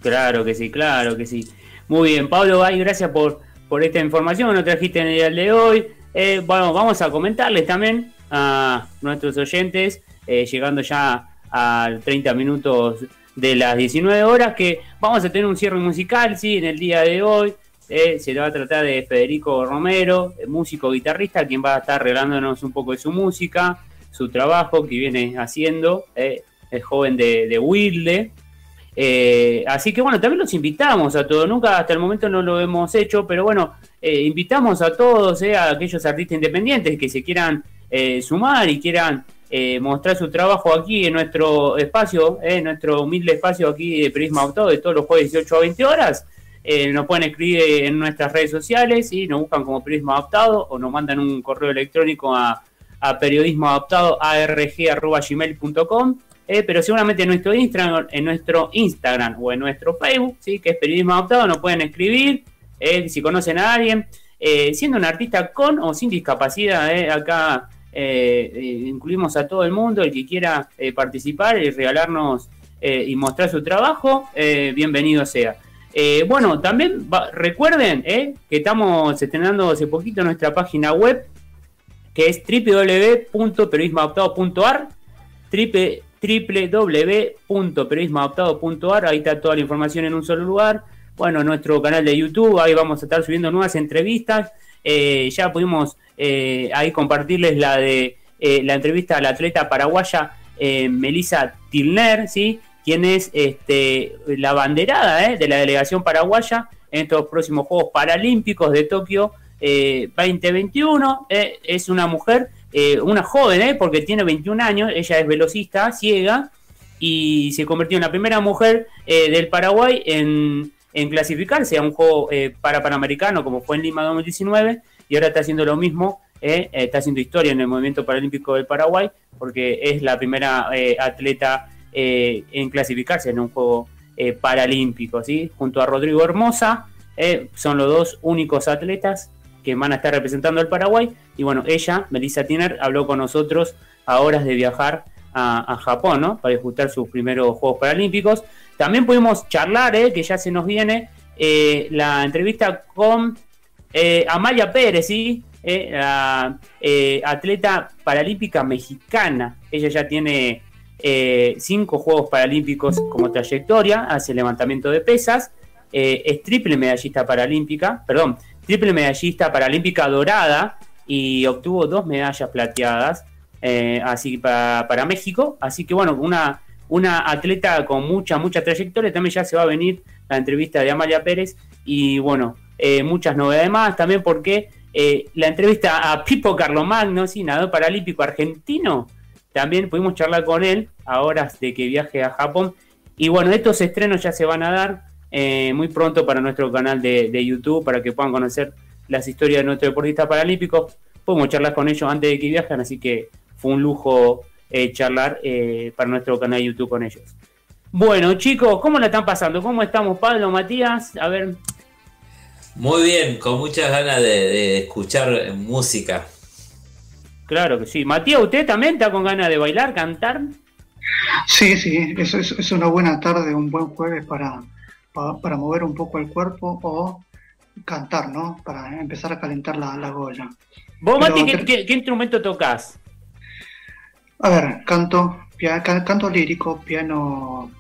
Claro que sí, claro que sí. Muy bien, Pablo, ay, gracias por, por esta información que nos trajiste en el día de hoy. Eh, bueno, vamos a comentarles también a nuestros oyentes, eh, llegando ya a 30 minutos de las 19 horas, que vamos a tener un cierre musical, sí, en el día de hoy. Eh, se va a tratar de Federico Romero, músico guitarrista, quien va a estar regalándonos un poco de su música, su trabajo que viene haciendo, eh, el joven de, de Wilde. Eh, así que bueno, también los invitamos a todos. Nunca hasta el momento no lo hemos hecho, pero bueno, eh, invitamos a todos, eh, a aquellos artistas independientes que se quieran sumar y quieran eh, mostrar su trabajo aquí en nuestro espacio, eh, en nuestro humilde espacio aquí de Periodismo Auto de todos los jueves 18 a 20 horas. Eh, nos pueden escribir en nuestras redes sociales y nos buscan como Periodismo Adaptado o nos mandan un correo electrónico a, a periodismoadaptado.arg.gmail.com eh, pero seguramente en nuestro Instagram, en nuestro Instagram o en nuestro Facebook, ¿sí? que es Periodismo Adaptado, nos pueden escribir eh, si conocen a alguien, eh, siendo un artista con o sin discapacidad, eh, acá eh, incluimos a todo el mundo, el que quiera eh, participar y regalarnos eh, y mostrar su trabajo, bienvenido sea. Bueno, también recuerden que estamos estrenando hace poquito nuestra página web, que es www.periodismoadaptado.ar, www.periodismoadaptado.ar, ahí está toda la información en un solo lugar. Bueno, nuestro canal de YouTube, ahí vamos a estar subiendo nuevas entrevistas. Eh, ya pudimos eh, ahí compartirles la de eh, la entrevista a la atleta paraguaya Melissa Tilner, ¿sí? quien es este, la banderada de la delegación paraguaya en estos próximos Juegos Paralímpicos de Tokio eh, 2021. eh, es una mujer, una joven, porque tiene 21 años, ella es velocista, ciega, y se convirtió en la primera mujer del Paraguay en, en clasificarse a un juego eh, para Panamericano como fue en Lima 2019 y ahora está haciendo lo mismo, eh, eh, está haciendo historia en el movimiento paralímpico del Paraguay porque es la primera eh, atleta eh, en clasificarse en un juego eh, paralímpico, ¿sí? junto a Rodrigo Hermosa, son los dos únicos atletas que van a estar representando al Paraguay y bueno, ella, Melissa Tiner, habló con nosotros a horas de viajar a, a Japón, ¿no? Para disputar sus primeros Juegos Paralímpicos. También pudimos charlar, ¿eh? que ya se nos viene, eh, la entrevista con eh, Amalia Pérez, ¿sí? Eh, la eh, atleta paralímpica mexicana. Ella ya tiene cinco Juegos Paralímpicos como trayectoria, hace levantamiento de pesas, es triple medallista paralímpica, perdón, triple medallista paralímpica dorada y obtuvo dos medallas plateadas eh, así para, para México. Así que bueno, una, una atleta con mucha, mucha trayectoria. También ya se va a venir la entrevista de Amalia Pérez y bueno, eh, muchas novedades más también porque eh, la entrevista a Pipo Carlomagno, sí, nadador paralímpico argentino, también pudimos charlar con él a horas de que viaje a Japón. Y bueno, estos estrenos ya se van a dar eh, muy pronto para nuestro canal de, YouTube para que puedan conocer las historias de nuestros deportistas paralímpicos. Podemos charlar con ellos antes de que viajen, así que fue un lujo charlar eh, para nuestro canal de YouTube con ellos. Bueno, chicos, ¿cómo la están pasando? ¿Cómo estamos, Pablo, Matías? A ver, Muy bien, con muchas ganas de, de escuchar música. claro que sí. Matías, ¿usted también está con ganas de bailar, cantar? Sí, sí, eso es, es una buena tarde, un buen jueves para, pa- para, mover un poco el cuerpo o cantar, ¿no? Para empezar a calentar la, la gola. ¿Vos, Pero Mati, qué, cre- qué- qué instrumento tocas? A ver, canto, canto lírico, piano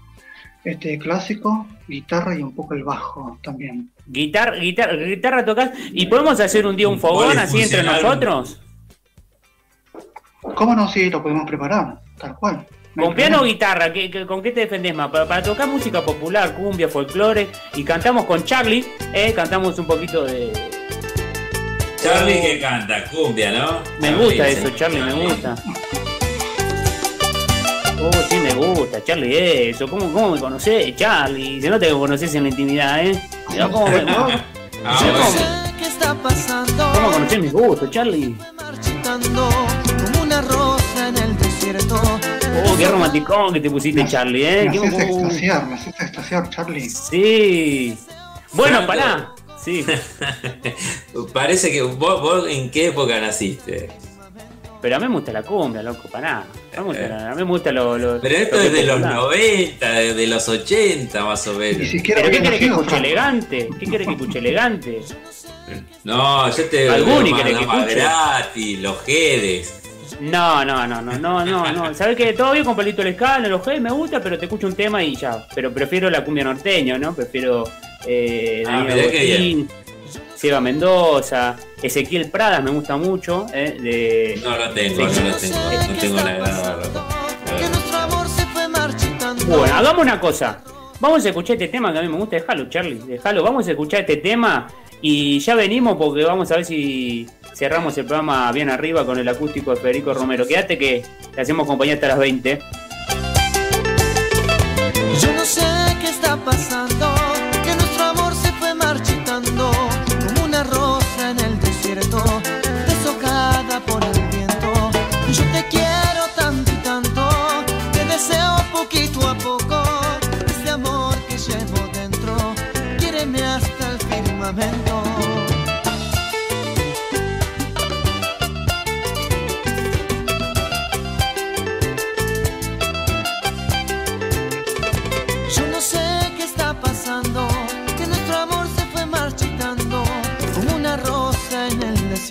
este clásico, guitarra y un poco el bajo también. Guitarra, guitarra, guitarra tocas. ¿Y podemos hacer un día un fogón así entre nosotros? ¿Cómo no? Sí, lo podemos preparar, tal cual. No ¿Con piano o guitarra? ¿Qué, qué- con qué te defendés más? Para, para tocar música popular, cumbia, folclore. Y cantamos con Charlie, ¿eh? Cantamos un poquito de. Charlie que canta, cumbia, ¿no? Me gusta eso, Charlie, me gusta. Oh, sí, me gusta, Charlie, eso. ¿Cómo, cómo me conocés, Charlie? Se nota que me conocés en la intimidad, ¿eh? Mirá cómo me, Ah, Mirá bueno. cómo- cómo conocés mis gustos, Charlie. Marchitando como una rosa en el desierto. Oh, qué romanticón que te pusiste, Charlie, ¿eh? Me Qué- haces extasiar, me haces extasiar, Charlie. Sí. Bueno, pará. Sí. Parece que vos, vos en qué época naciste. Pero a mí me gusta la cumbia, loco, pará. A mí me gusta, la- a mí me gusta lo, lo- Pero esto lo es de los popular. 90, de, de los 80 más o menos. Ni siquiera ¿Pero qué querés que escuche elegante? ¿Qué querés que escuche elegante? No, yo te Alguni veo más, que más gratis, los Jedes. No, no, no, no, no, no, no. ¿Sabés que Todo bien con Palito Lescano, los G me gusta, pero te escucho un tema y ya. Pero prefiero la cumbia norteña, ¿no? Prefiero eh, Ah, Daniel Seba Mendoza, Ezequiel Pradas me gusta mucho, ¿eh? De, No lo tengo, no lo tengo. No tengo la edad. Que nuestro amor se fue marchitando. Bueno, hagamos una cosa. Vamos a escuchar este tema que a mí me gusta. Déjalo, Charlie. Déjalo. Vamos a escuchar este tema y ya venimos porque vamos a ver si cerramos el programa bien arriba con el acústico de Federico Romero. Quédate que te hacemos compañía hasta las 20. Yo no sé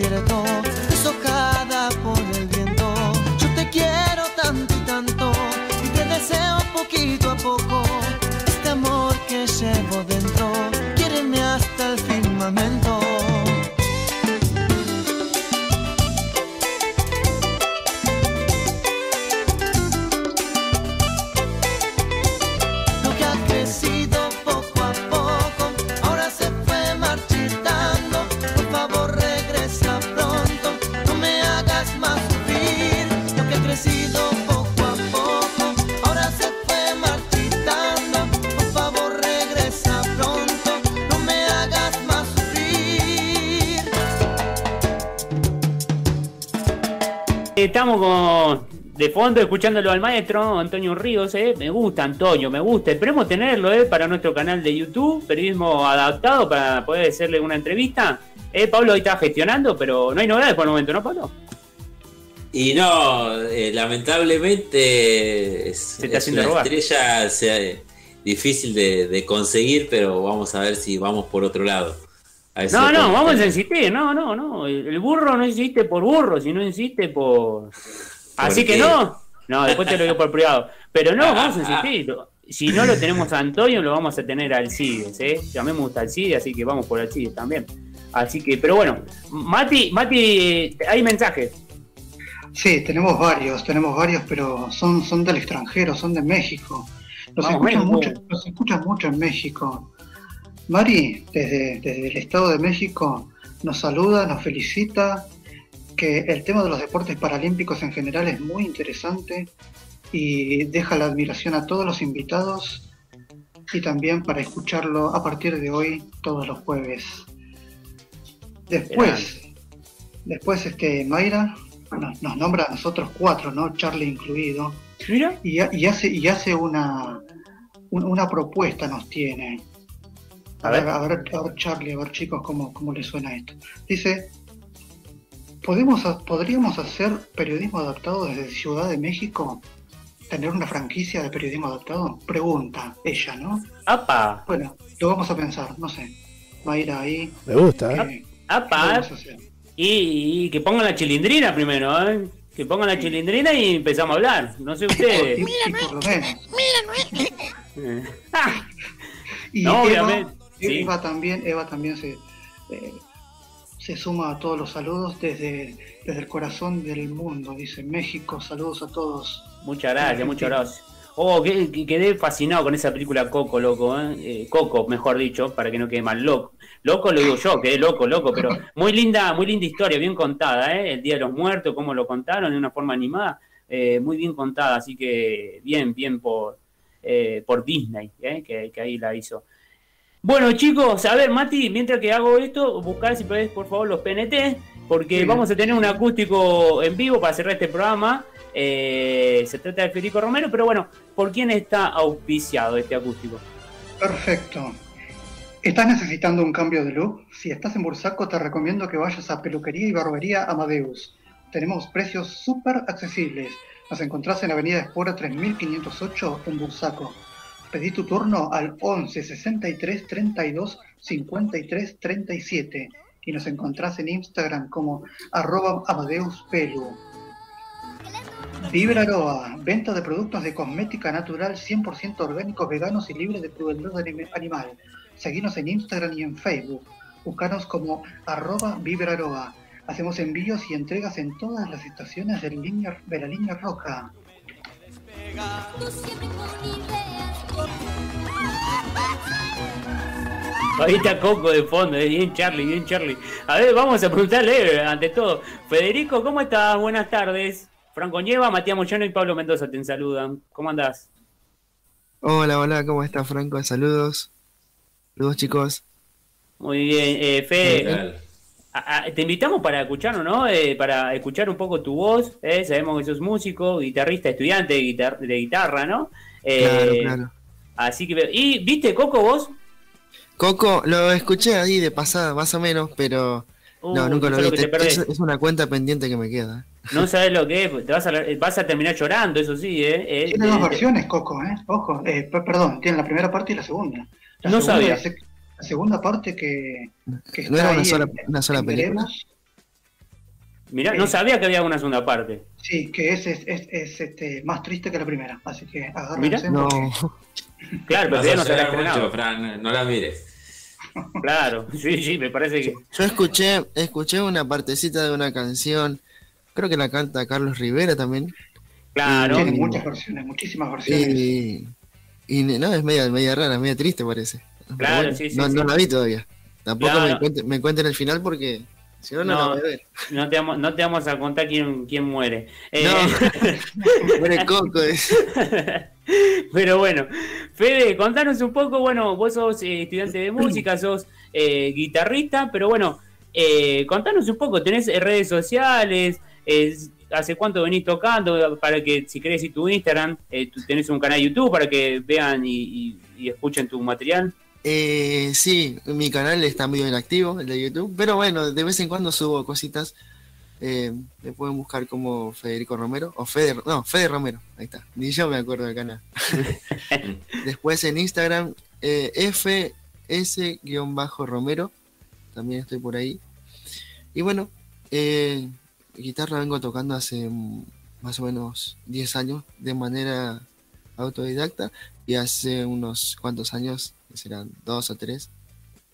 en el Estamos con, de fondo escuchándolo al maestro Antonio Ríos. ¿eh? Me gusta, Antonio, me gusta. Esperemos tenerlo ¿eh? para nuestro canal de YouTube, periodismo adaptado, para poder hacerle una entrevista. Eh, Pablo hoy está gestionando, pero no hay novedades por el momento, ¿no, Pablo? Y no, eh, lamentablemente es, está es haciendo una robar. estrella sea, difícil de, de conseguir, pero vamos a ver si vamos por otro lado. A No, no, vamos a insistir, no, no, no. El burro no insiste por burro, sino insiste por. Así que no. No, después te lo digo por privado. Pero no, vamos a insistir. Si no lo tenemos a Antonio, lo vamos a tener a Alcides, ¿eh? A mí me gusta Alcides, así que vamos por Alcides también. Así que, pero bueno, Mati, Mati, hay mensajes. Sí, tenemos varios, tenemos varios, pero son, son del extranjero, son de México. Los Vamos, escuchan, México. mucho, los escuchan mucho en México. Mari, desde, desde el Estado de México, nos saluda, nos felicita, que el tema de los deportes paralímpicos en general es muy interesante y deja la admiración a todos los invitados y también para escucharlo a partir de hoy todos los jueves. Después, después este Mayra nos, nos nombra a nosotros cuatro, ¿no? Charlie incluido. Mira. Y, ha- y hace, y hace una, un- una propuesta nos tiene. A, ver, a ver, a ver, Charlie, a ver chicos cómo, cómo le suena esto. Dice, ¿podemos, ¿podríamos hacer periodismo adaptado desde Ciudad de México? ¿Tener una franquicia de periodismo adaptado? Pregunta ella, ¿no? ¡Apa! Bueno, lo vamos a pensar, no sé. Va a ir ahí. Me gusta, ¿eh? ¿Qué- qué ¡Apa! vamos a hacer? Y, y que pongan la chilindrina primero, ¿eh? Que pongan la chilindrina y empezamos a hablar. No sé ustedes. Eh. Y No, Eva, obviamente, sí. Eva también, Eva también se, eh, se suma a todos los saludos desde, desde el corazón del mundo. Dice México, saludos a todos. Muchas gracias, muchas gracias. Oh, que- que- quedé fascinado con esa película Coco, loco, ¿eh? Eh, Coco, mejor dicho, para que no quede mal. Loco, loco lo digo yo, quedé loco, loco, pero muy linda, muy linda historia, bien contada, ¿eh? El Día de los Muertos, cómo lo contaron de una forma animada, muy bien contada, así que bien, bien por, eh, por Disney, ¿eh? que, que ahí la hizo. Bueno, chicos, a ver, Mati, mientras que hago esto, buscar si podés, por favor, los PNT, porque Sí. vamos a tener un acústico en vivo para cerrar este programa. Eh, se trata de Federico Romero, pero bueno, ¿por quién está auspiciado este acústico? Perfecto. ¿Estás necesitando un cambio de look? Si estás en Bursaco, te recomiendo que vayas a Peluquería y Barbería Amadeus. Tenemos precios súper accesibles. Nos encontrás en la Avenida Espora 3508 en Bursaco. Pedí tu turno al 11 63 32 53 37 y nos encontrás en Instagram como arroba Amadeus Pelu. Vibra Aroa, venta de productos de cosmética natural 100% orgánicos, veganos y libres de crueldad anim- animal. Seguinos en Instagram y en Facebook. Búscanos como arroba Vibra Aroa. Hacemos envíos y entregas en todas las estaciones de la línea roja. Ahí está Coco de fondo, eh, bien Charlie, bien Charlie. A ver, vamos a preguntarle, eh, ante todo. Federico, ¿cómo estás? Buenas tardes. Franco Nieva, Matías Moyano y Pablo Mendoza te saludan. ¿Cómo andás? Hola, hola, ¿cómo estás, Franco? Saludos. Saludos, chicos. Muy bien, eh, ¿Qué Fede, tal? A- a- te invitamos para escucharnos, ¿no? Eh, para escuchar un poco tu voz. eh, Sabemos que sos músico, guitarrista, estudiante de, guitar- de guitarra, ¿no? Eh, Claro, claro. Así que, ¿y viste Coco vos? Coco, lo escuché ahí de pasada, más o menos, pero Uh, no, nunca no lo vi. Es, es una cuenta pendiente que me queda. No sabes lo que es, te vas a, vas a terminar llorando, eso sí, ¿eh? Eh, Tiene dos eh, versiones, Coco, ¿eh? Ojo, eh, per- perdón, tiene la primera parte y la segunda. La No segunda sabía. La segunda parte que, que No está era una ahí sola, en- una sola película. Mirá, no Eh, sabía que había una segunda parte. Sí, que es, es, es- es, este, más triste que la primera, así que agárrense. No, porque- Claro, pero Vas todavía a no se mucho, Fran, no la mires. Claro, sí, sí, me parece que. yo escuché, escuché una partecita de una canción, creo que la canta Carlos Rivera también. Claro. Tiene muchas versiones, muchísimas versiones. Y, y no, es media, media rara, media triste parece. Claro, sí, sí, no, sí. no la vi todavía. Tampoco Claro. me, cuenten, me cuenten el final porque si no, no, la No, voy a ver. no te, vamos, no te vamos a contar quién, quién muere. Eh, Muere Coco. Pero bueno, Fede, contanos un poco, bueno, vos sos eh, estudiante de música, sos eh, guitarrista, pero bueno, eh, contanos un poco, tenés eh, redes sociales, hace cuánto venís tocando, para que si querés ir tu Instagram, eh, tenés un canal de YouTube para que vean y, y- y escuchen tu material. Eh, sí, mi canal está medio inactivo, el de YouTube, pero bueno, de vez en cuando subo cositas. Eh, me pueden buscar como Federico Romero, o Fede, no, Fede Romero, ahí está, ni yo me acuerdo del canal. Después en Instagram, eh, FS-Romero, también estoy por ahí. Y bueno, eh, guitarra vengo tocando hace más o menos 10 años de manera autodidacta y hace unos cuantos años, serán dos o tres,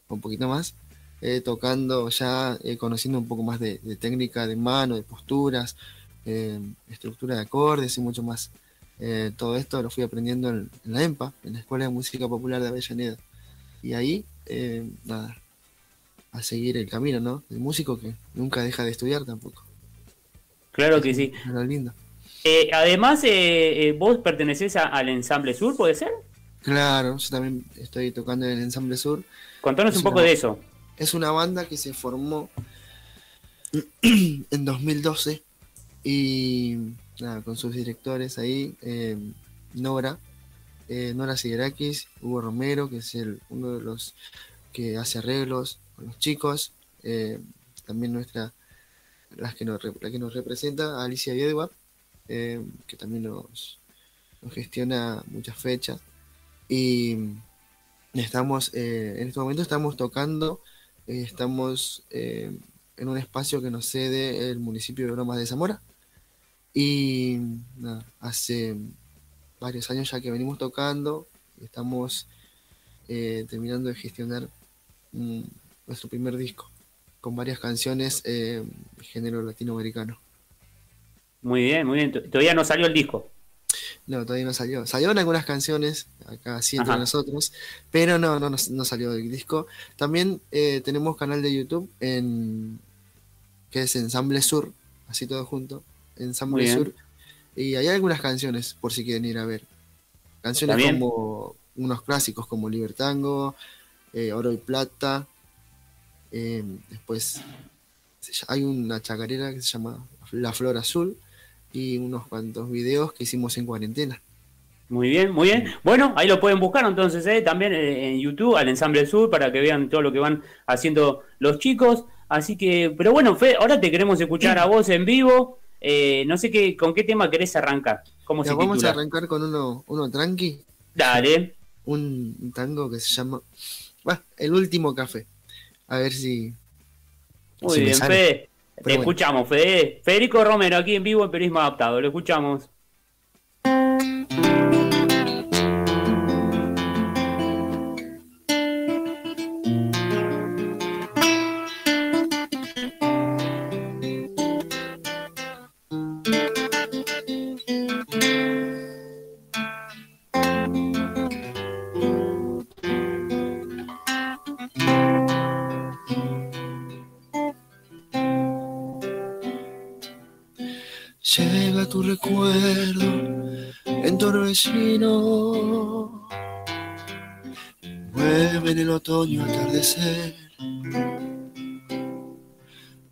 o un poquito más, eh, tocando ya, eh, conociendo un poco más de, de técnica de mano, de posturas, eh, estructura de acordes y mucho más. Eh, todo esto lo fui aprendiendo en, en la EMPA, en la Escuela de Música Popular de Avellaneda. Y ahí, eh, nada, a seguir el camino, ¿no? El músico que nunca deja de estudiar tampoco. Claro que sí. Lo lindo. Eh, además, eh, eh, vos pertenecés a- al Ensamble Sur, ¿puede ser? Claro, yo también estoy tocando en el Ensamble Sur. Contanos Es un poco una- de eso. Es una banda que se formó en 2012 y nada, con sus directores ahí, eh, Nora, eh, Nora Siderakis, Hugo Romero, que es el, uno de los que hace arreglos con los chicos, eh, también nuestra, las que nos, la que nos representa, Alicia Viedwa, eh, que también nos, gestiona muchas fechas. Y estamos, eh, en este momento estamos tocando, eh, estamos en un espacio que nos cede el municipio de Bromas de Zamora. Y hace varios años ya que venimos tocando, estamos terminando de gestionar mm, nuestro primer disco con varias canciones de género latinoamericano. Muy bien, muy bien. Todavía no salió el disco. No, todavía no salió. Salieron algunas canciones, acá sí entre Ajá. nosotros, pero no, no, no, no salió el disco. También eh, tenemos canal de YouTube en que es Ensamble Sur, así todo junto, Ensamble. Sur. Y hay algunas canciones por si quieren ir a ver. Canciones como unos clásicos como Libertango, eh, Oro y Plata. eh, después hay una chacarera que se llama La Flor Azul y unos cuantos videos que hicimos en cuarentena. Muy bien, muy bien. Bueno, ahí lo pueden buscar entonces eh, también eh, en YouTube, al Ensamble Sur, para que vean todo lo que van haciendo los chicos. Así que, pero bueno, Fe, ahora te queremos escuchar a vos en vivo. Eh, no sé qué, con qué tema querés arrancar. ¿Cómo Ya, se vamos a arrancar con uno, uno tranqui. Dale. Un, tango que se llama bah, El último café. A ver si. Muy si bien, sale. Te escuchamos, Fede. Federico Romero, aquí en vivo en Periodismo Adaptado. Lo escuchamos.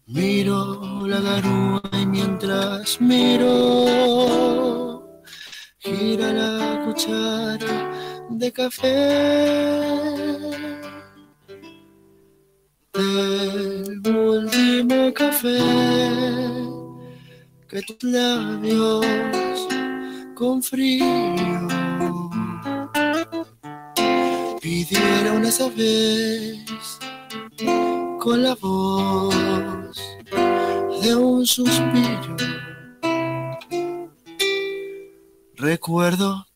Miro la garúa y mientras miro, gira la cuchara de café. Del último café que tus labios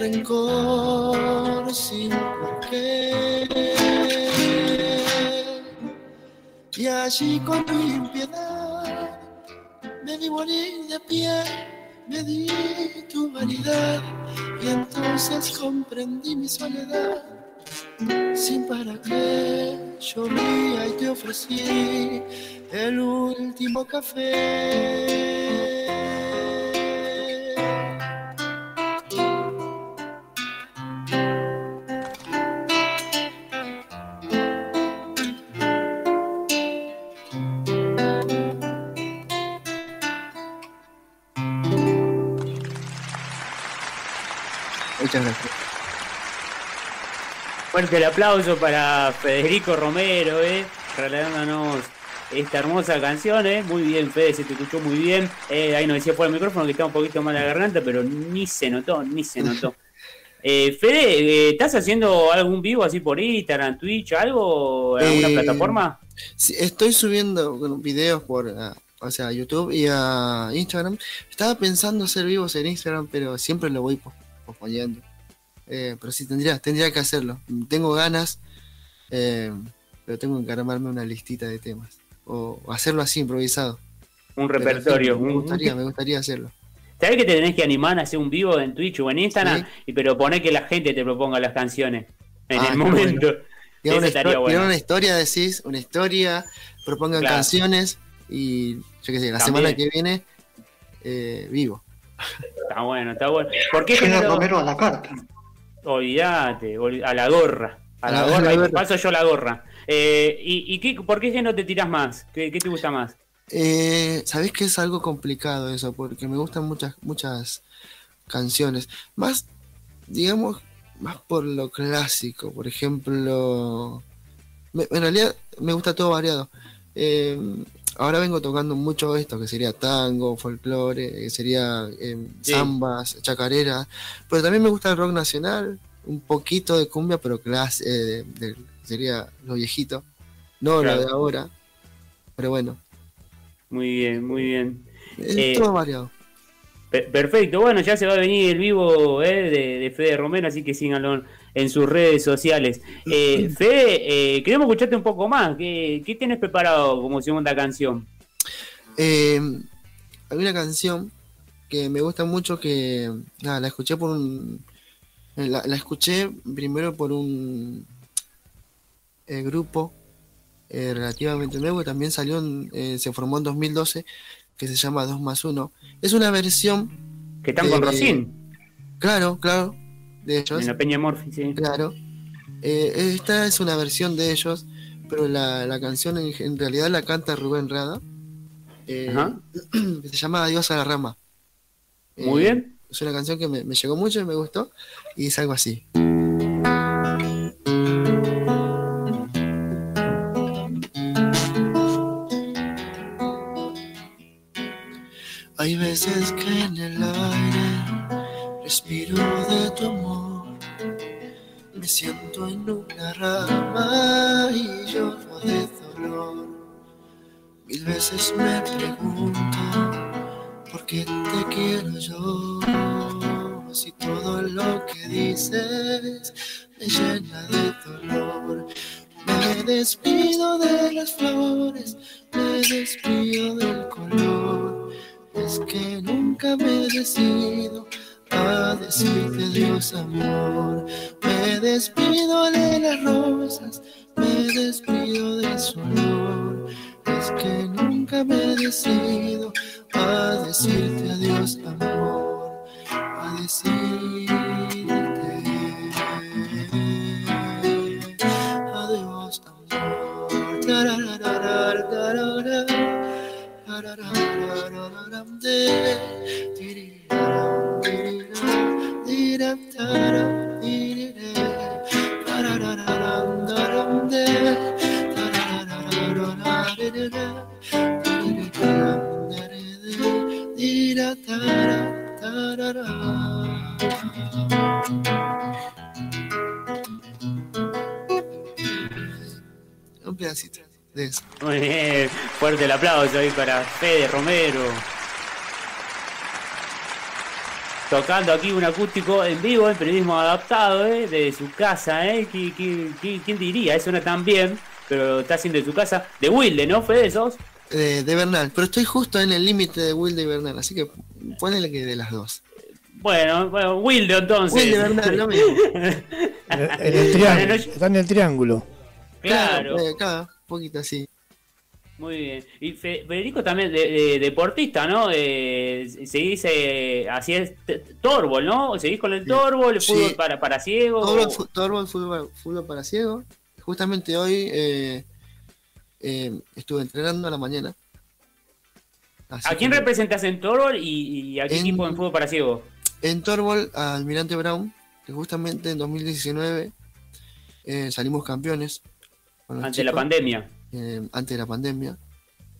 rencor, sin porqué. Y allí con tu impiedad me vi morir de pie, me di tu vanidad y entonces comprendí mi soledad Sin para qué llovía y te ofrecí el último café. Muchas gracias. Fuerte el aplauso para Federico Romero, eh, regalándonos esta hermosa canción, eh. Muy bien, Fede, se te escuchó muy bien. Eh, ahí nos decía por el micrófono que está un poquito mal la garganta, pero ni se notó, ni se notó. Eh, Fede, eh, ¿estás haciendo algún vivo así por Instagram, Twitch, algo, alguna Eh, plataforma? Sí, estoy subiendo videos por ah, o sea, YouTube y a Instagram. Estaba pensando hacer vivos en Instagram, pero siempre lo voy pos- posponiendo. Eh, pero sí, tendría, tendría que hacerlo. Tengo ganas, eh, pero tengo que armarme una listita de temas. O, o hacerlo así, improvisado. Un sí, repertorio. me gustaría, me gustaría hacerlo. ¿Sabés que te tenés que animar a hacer un vivo en Twitch o en Instagram? Y pero poner que la gente te proponga las canciones en Ah, el momento. bueno. Eso una, estaría bueno. una historia, decís, una historia, propongan Claro. canciones y yo qué sé, la También. semana que viene eh, vivo. Está bueno, está bueno. ¿Por qué? Romero a la carta. Olvídate, a la gorra. A la gorra, gorra. paso yo la gorra. Eh, ¿Y, y qué, por qué género te tiras más? ¿Qué, qué te gusta más? Eh, Sabés que es algo complicado eso, porque me gustan muchas, muchas canciones. Más, digamos, más por lo clásico. Por ejemplo, me- en realidad me gusta todo variado. Eh, ahora vengo tocando mucho esto, que sería tango, folclore, que sería eh, Sí. zambas, chacareras. Pero también me gusta el rock nacional, un poquito de cumbia, pero clas eh, de- sería lo viejito, no Claro. lo de ahora. Pero bueno, Muy bien, muy bien. es Eh, todo variado. Per- Perfecto, bueno, ya se va a venir el vivo eh, de, de Fede Romero, así que síganlo en sus redes sociales. Eh, Fede, eh, queremos escucharte un poco más. ¿Qué, qué tienes preparado como segunda canción? Eh, hay una canción que me gusta mucho que nada, la escuché por un la, la escuché primero por un eh, grupo eh, relativamente nuevo que también salió en- eh, se formó en 2012 que se llama 2 más 1 es una versión Que están con Rocín, claro claro de ellos en la Peña Morphy, sí. Claro. Eh, esta es una versión de ellos, pero la, la canción en, en realidad la canta Rubén Rada. eh, Ajá. que se llama Adiós a la rama. Muy Eh, bien. Es una canción que me, me llegó mucho y me gustó. Y es algo así. Hay veces que en el aire respiro amor. Me siento en una rama y lloro de dolor. Mil veces me pregunto por qué te quiero yo. Si todo lo que dices me llena de dolor. Me despido de las flores, me despido del color. Es que nunca me decido a decirte adiós amor. Me despido de las rosas, me despido de su olor. Es que nunca me decido a decirte adiós amor. A decirte adiós amor. Un pedacito de eso. Muy fuerte el aplauso ahí para Fede Romero. Tocando aquí un acústico en vivo, en periodismo adaptado, ¿eh? de su casa, ¿eh? ¿Qui- qui- qui- ¿Quién diría? Eso no tan bien, pero está haciendo de su casa. De Wilde, ¿no? Fede, sos. Eh, de Bernal, pero estoy justo en el límite de Wilde y Bernal, así que ponele que de las dos. Bueno, bueno, Wilde entonces. Wilde Bernal, lo mismo. En el, en el triángulo. Está en el triángulo. Claro. eh, claro, un poquito así. Muy bien. Y Fe- Federico también, de, de- deportista, ¿no? Eh, se dice, así es, Torbol, ¿no? ¿Seguís con el Torbol, el Sí. fútbol para, para ciegos? El fútbol, fútbol para ciego. Justamente hoy eh, eh, estuve entrenando a la mañana. Así ¿A quién representas en Torbol y, y a qué En- equipo en fútbol para ciegos? En Torbol, a Almirante Brown, que justamente en 2019 eh, salimos campeones. Ante la chicos, pandemia. Eh, antes de la pandemia.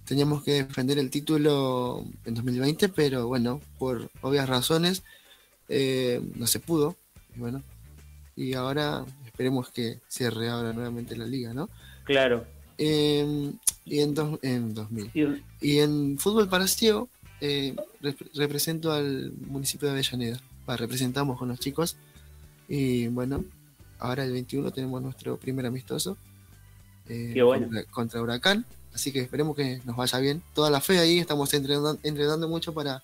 Teníamos que defender el título en 2020, pero bueno, por obvias razones eh, no se pudo. Y bueno, y ahora esperemos que se reabra nuevamente la liga, ¿no? Claro. Eh, y en, dos- en 2000. Y en fútbol para ciego, eh, rep- represento al municipio de Avellaneda. Va, representamos con los chicos. Y bueno, ahora el 21 tenemos nuestro primer amistoso. Eh, bueno. contra, contra Huracán. Así que esperemos que nos vaya bien. Toda la fe ahí, estamos entrenando, entrenando mucho para,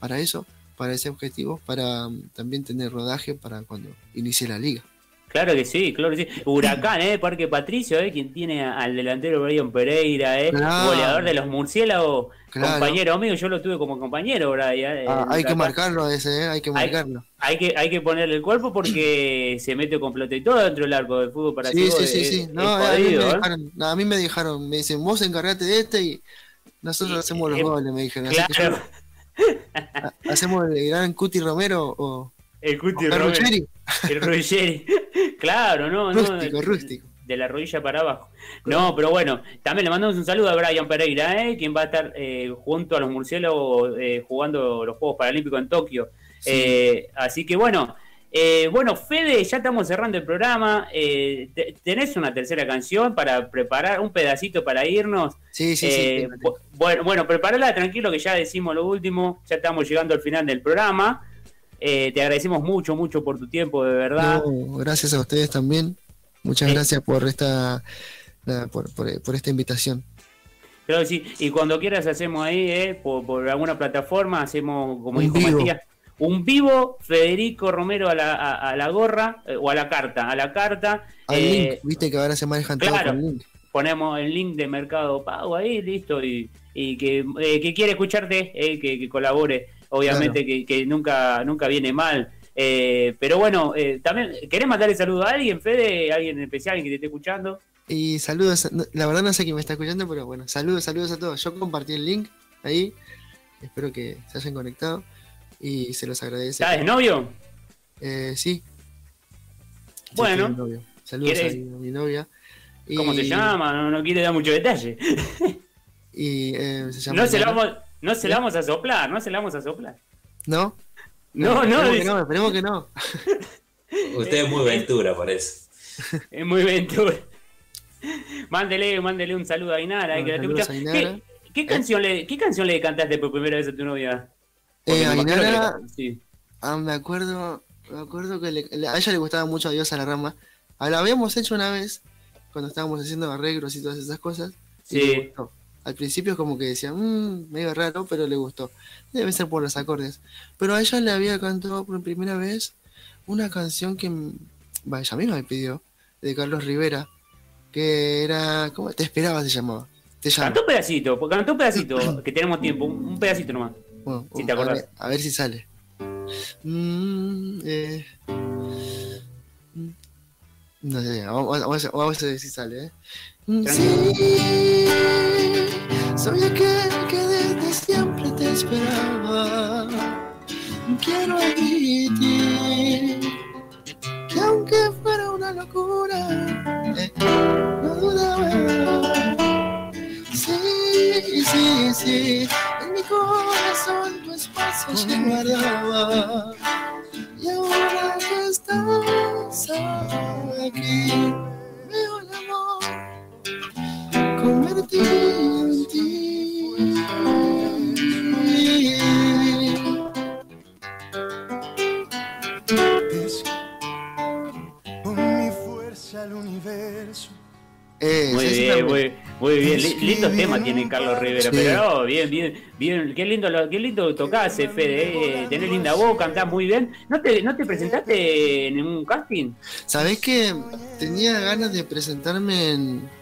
para eso, para ese objetivo, para mm, también tener rodaje para cuando inicie la liga. Claro que sí, claro que sí. Huracán, ¿eh? Parque Patricio, ¿eh? Quien tiene al delantero Brian Pereira, ¿eh? Claro. Goleador de los murciélagos. Claro. Compañero mío, yo lo tuve como compañero, Brian. ¿eh? Ah, hay que marcarlo ese, ¿eh? hay que marcarlo. Hay que, hay que ponerle el cuerpo porque se mete con pelota y todo dentro del arco del fútbol para Sí, sí, sí, es- sí. es a, mí ¿eh? dejaron, no, a mí me dejaron, me dicen, vos encargate de este y nosotros hacemos los eh, goles, me dijeron. Así que yo- hacemos el gran Cuti Romero o el Cuti Romero. Ruggeri. El Ruggeri. claro, no, no. Rústico, de- rústico. De la rodilla para abajo. No, pero bueno, también le mandamos un saludo a Brian Pereira, ¿eh? quien va a estar eh, junto a los murciélagos eh, jugando los Juegos Paralímpicos en Tokio. Eh, así que bueno, eh, bueno, Fede, ya estamos cerrando el programa. Eh, te- ¿Tenés una tercera canción para preparar un pedacito para irnos? Sí, sí, sí, Bueno, bueno, preparala tranquilo que ya decimos lo último, ya estamos llegando al final del programa. Eh, te agradecemos mucho, mucho por tu tiempo, de verdad. No, gracias a ustedes también. Muchas Eh. gracias por esta nada, por, por- por esta invitación. Claro sí, y cuando quieras hacemos ahí, eh, por, por alguna plataforma, hacemos, como Un dijo vivo. Matías, un vivo Federico Romero a la, a, a la gorra, eh, o a la carta, a la carta. Al eh, link, viste que ahora se manejan claro. con link. ponemos el link de Mercado Pago ahí, listo, y, y que, eh, que quiere escucharte, eh, que, que colabore, obviamente que, que nunca, nunca viene mal. Eh, pero bueno, eh, también, ¿querés mandarle saludo a alguien, Fede? ¿Alguien en especial, alguien que te esté escuchando? Y saludos, la verdad no sé quién me está escuchando, pero bueno, saludos, saludos a todos. Yo compartí el link ahí, espero que se hayan conectado y se los agradece. ¿Estás de novio? Eh, sí. Sí, Bueno. novio. Saludos a mi, a mi novia. Y- ¿Cómo se llama? No, no quiere dar mucho detalle. Y eh, se llama No se, Diana. vamos, no se la vamos a soplar, no se la vamos a soplar. ¿No? No, no, esperemos que no, esperemos que no. Usted es muy ventura, por eso. Es muy ventura. Mándele, mándele un saludo a Inara, eh, que la te a Inara. ¿Qué, qué canción le, ¿Qué canción le cantaste por primera vez a tu novia? Eh, Ainara, que- sí. ah, me acuerdo, me acuerdo que le- a ella le gustaba mucho a Dios a la rama. Ah, La habíamos hecho una vez cuando estábamos haciendo arreglos y todas esas cosas. y Sí. le gustó. Al principio es como que decía, mmm, medio raro, pero le gustó. Debe ser por los acordes. Pero a ella le había cantado por primera vez una canción que, va, ella misma me pidió, de Carlos Rivera, que era, ¿cómo? Te esperaba se llamaba. Te. Cantó un pedacito, pues, cantó un pedacito, que tenemos tiempo, un, pedacito nomás. Bueno, Si te a acordás. ver, a ver si sale. Mm, eh, mm, no sé, vamos, vamos a ver si sale. ¿eh? Mm, Sí, soy aquel que desde siempre te esperaba. Quiero admitir que aunque fuera una locura, eh, no dudaba. Sí, sí, sí, en mi corazón tu espacio se guardaba. Y ahora que estás aquí, convertido en ti. Con mi fuerza al universo. Muy bien, muy, Muy bien, li- lindo tema tiene Carlos Rivera, Sí. pero no, bien, bien, bien, qué lindo, lo- qué lindo tocás, eh, Fede, eh, tenés linda voz, cantás muy bien. ¿No te, ¿No te presentaste en un casting? ¿Sabés que tenía ganas de presentarme en.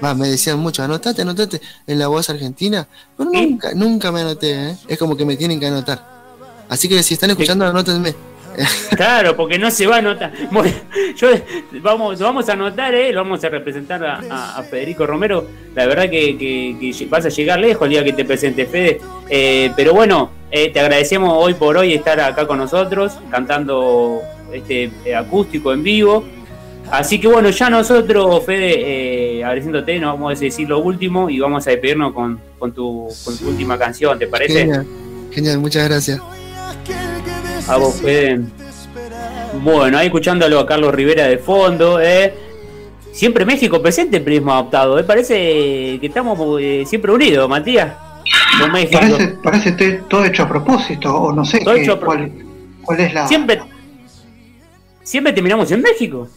Me decían mucho, anotate, anotate en la voz argentina. Pero nunca, nunca me anoté, ¿eh? Es como que me tienen que anotar. Así que si están escuchando, anótenme. Claro, porque no se va a notar. Bueno, yo, vamos, vamos a anotar, ¿eh? lo vamos a representar a, a- a Federico Romero. La verdad que, que- que vas a llegar lejos el día que te presente Fede. Eh, pero bueno, eh, te agradecemos hoy por hoy estar acá con nosotros, cantando este eh, acústico en vivo. Así que bueno, ya nosotros, Fede, eh, agradeciéndote, nos vamos a decir lo último y vamos a despedirnos con, con, tu, con tu última canción, ¿te parece? Genial, genial, muchas gracias. A vos, Fede. Bueno, ahí escuchándolo a Carlos Rivera de fondo, ¿eh? Siempre México presente en Prisma Adaptado, ¿eh? Parece que estamos eh, siempre unidos, Matías. Con México. Parece, parece todo hecho a propósito, o no sé Todo qué- hecho a pro- cuál, cuál es la... Siempre, siempre terminamos en México.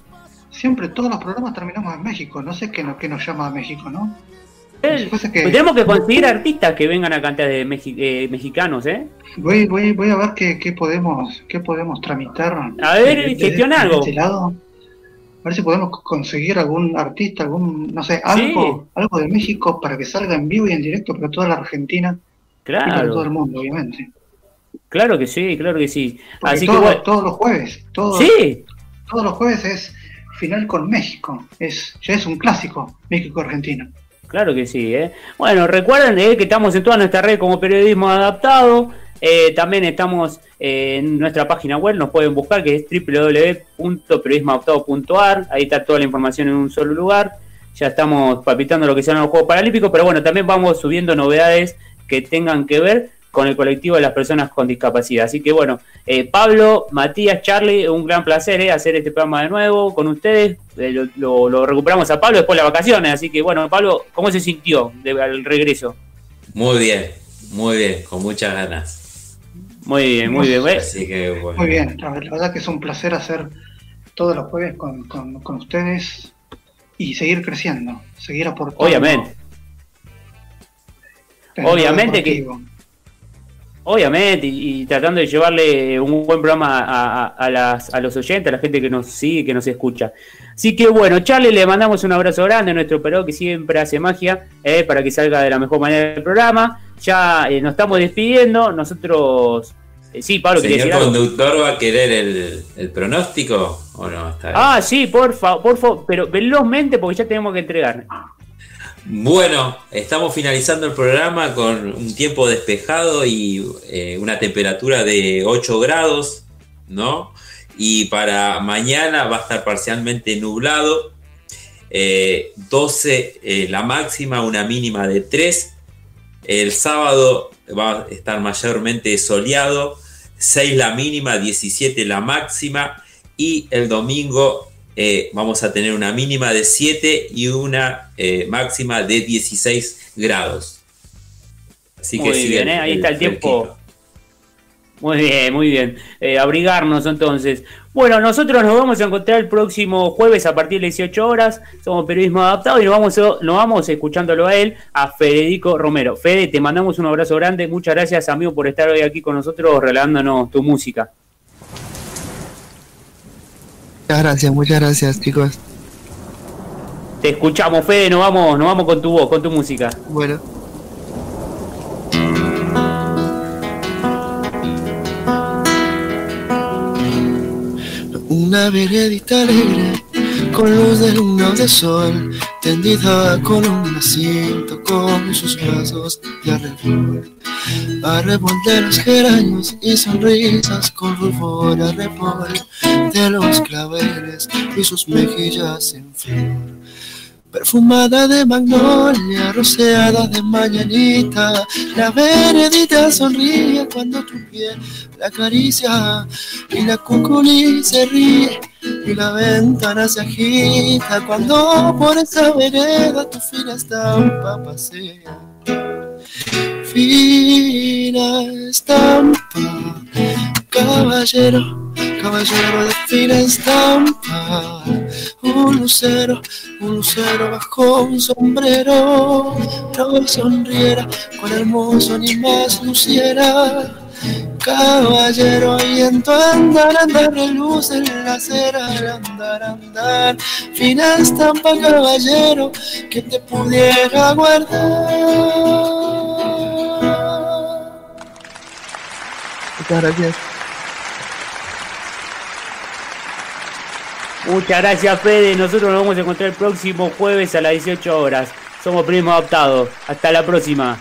Siempre todos los programas terminamos en México, no sé qué, no- qué nos llama a México, ¿no? Que- tenemos que conseguir artistas que vengan a cantar de Mexi- eh, mexicanos, ¿eh? Voy, voy, voy a ver qué, qué podemos, qué podemos tramitar. A ver, gestiona algo. este lado. A ver si podemos conseguir algún artista, algún, no sé, algo, algo de México para que salga en vivo y en directo para toda la Argentina y para Claro. todo el mundo, obviamente. Claro que sí, claro que sí. Porque Así que todo- bueno. todos los jueves, todos, Sí, todos los jueves es final con México. Es, ya es un clásico, México-Argentina. Claro que sí, ¿eh? Bueno, recuerden eh, que estamos en toda nuestra red como Periodismo Adaptado. Eh, también estamos eh, en nuestra página web, nos pueden buscar, que es www.periodismoadaptado.ar. Ahí está toda la información en un solo lugar. Ya estamos palpitando lo que sean los Juegos Paralímpicos, pero bueno, también vamos subiendo novedades que tengan que ver con el colectivo de las personas con discapacidad. Así que bueno, eh, Pablo, Matías, Charlie, un gran placer eh, hacer este programa de nuevo con ustedes. Eh, lo, lo- lo recuperamos a Pablo después de las vacaciones. Así que bueno, Pablo, ¿cómo se sintió de- al regreso? Muy bien, muy bien, con muchas ganas. Muy bien, muy bien. Así que bueno. Muy bien, la, verdad que es un placer hacer todos los jueves con, con- con ustedes y seguir creciendo, seguir aportando. Obviamente. Obviamente que-. Obviamente, y, y tratando de llevarle un buen programa a, a- a las, a los oyentes, a la gente que nos sigue, que nos escucha. Así que bueno, Charlie, le mandamos un abrazo grande a nuestro perro que siempre hace magia eh, para que salga de la mejor manera el programa. Ya eh, nos estamos despidiendo. Nosotros. eh, sí, Pablo, Señor decir algo. conductor, ¿va a querer el, el pronóstico o no? Está. Ah, sí, por favor, por favor, pero velozmente porque ya tenemos que entregar. Bueno, estamos finalizando el programa con un tiempo despejado y eh, una temperatura de 8 grados, ¿no? Y para mañana va a estar parcialmente nublado, eh, 12 eh, la máxima, una mínima de 3. El sábado va a estar mayormente soleado, 6 la mínima, 17 la máxima. Y el domingo eh, vamos a tener una mínima de 7 y una eh, máxima de 16 grados. Así que Muy sigue bien, ¿eh? ahí está el tiempo. Muy bien, muy bien. Eh, abrigarnos entonces. Bueno, nosotros nos vamos a encontrar el próximo jueves a partir de 18 horas. Somos Periodismo Adaptado y nos vamos, nos vamos escuchándolo a él, a Federico Romero. Fede, te mandamos un abrazo grande. Muchas gracias, amigo, por estar hoy aquí con nosotros regalándonos tu música. Muchas gracias, muchas gracias, chicos. Te escuchamos, Fede, nos vamos, nos vamos con tu voz, con tu música. Bueno. Una veredita alegre, con luz de luna de sol, tendida con un asiento con sus brazos de arrebol. Arrebol de los geranios y sonrisas con rubor, arrebol de los claveles y sus mejillas en flor. Perfumada de magnolia, roceada de mañanita, la veredita sonríe cuando tu piel la acaricia y la cuculi se ríe y la ventana se agita cuando por esa vereda tu fina estampa pasea. Fina estampa Caballero, caballero de fina estampa, un lucero, un lucero bajo un sombrero, no sonriera, cuán hermoso ni más luciera. Caballero, viento andar, andar, luz en la acera, andar, andar, fina estampa, caballero, que te pudiera guardar. Muchas gracias. Muchas gracias, Fede. Nosotros nos vamos a encontrar el próximo jueves a las 18 horas. Somos Primo Adoptado. Hasta la próxima.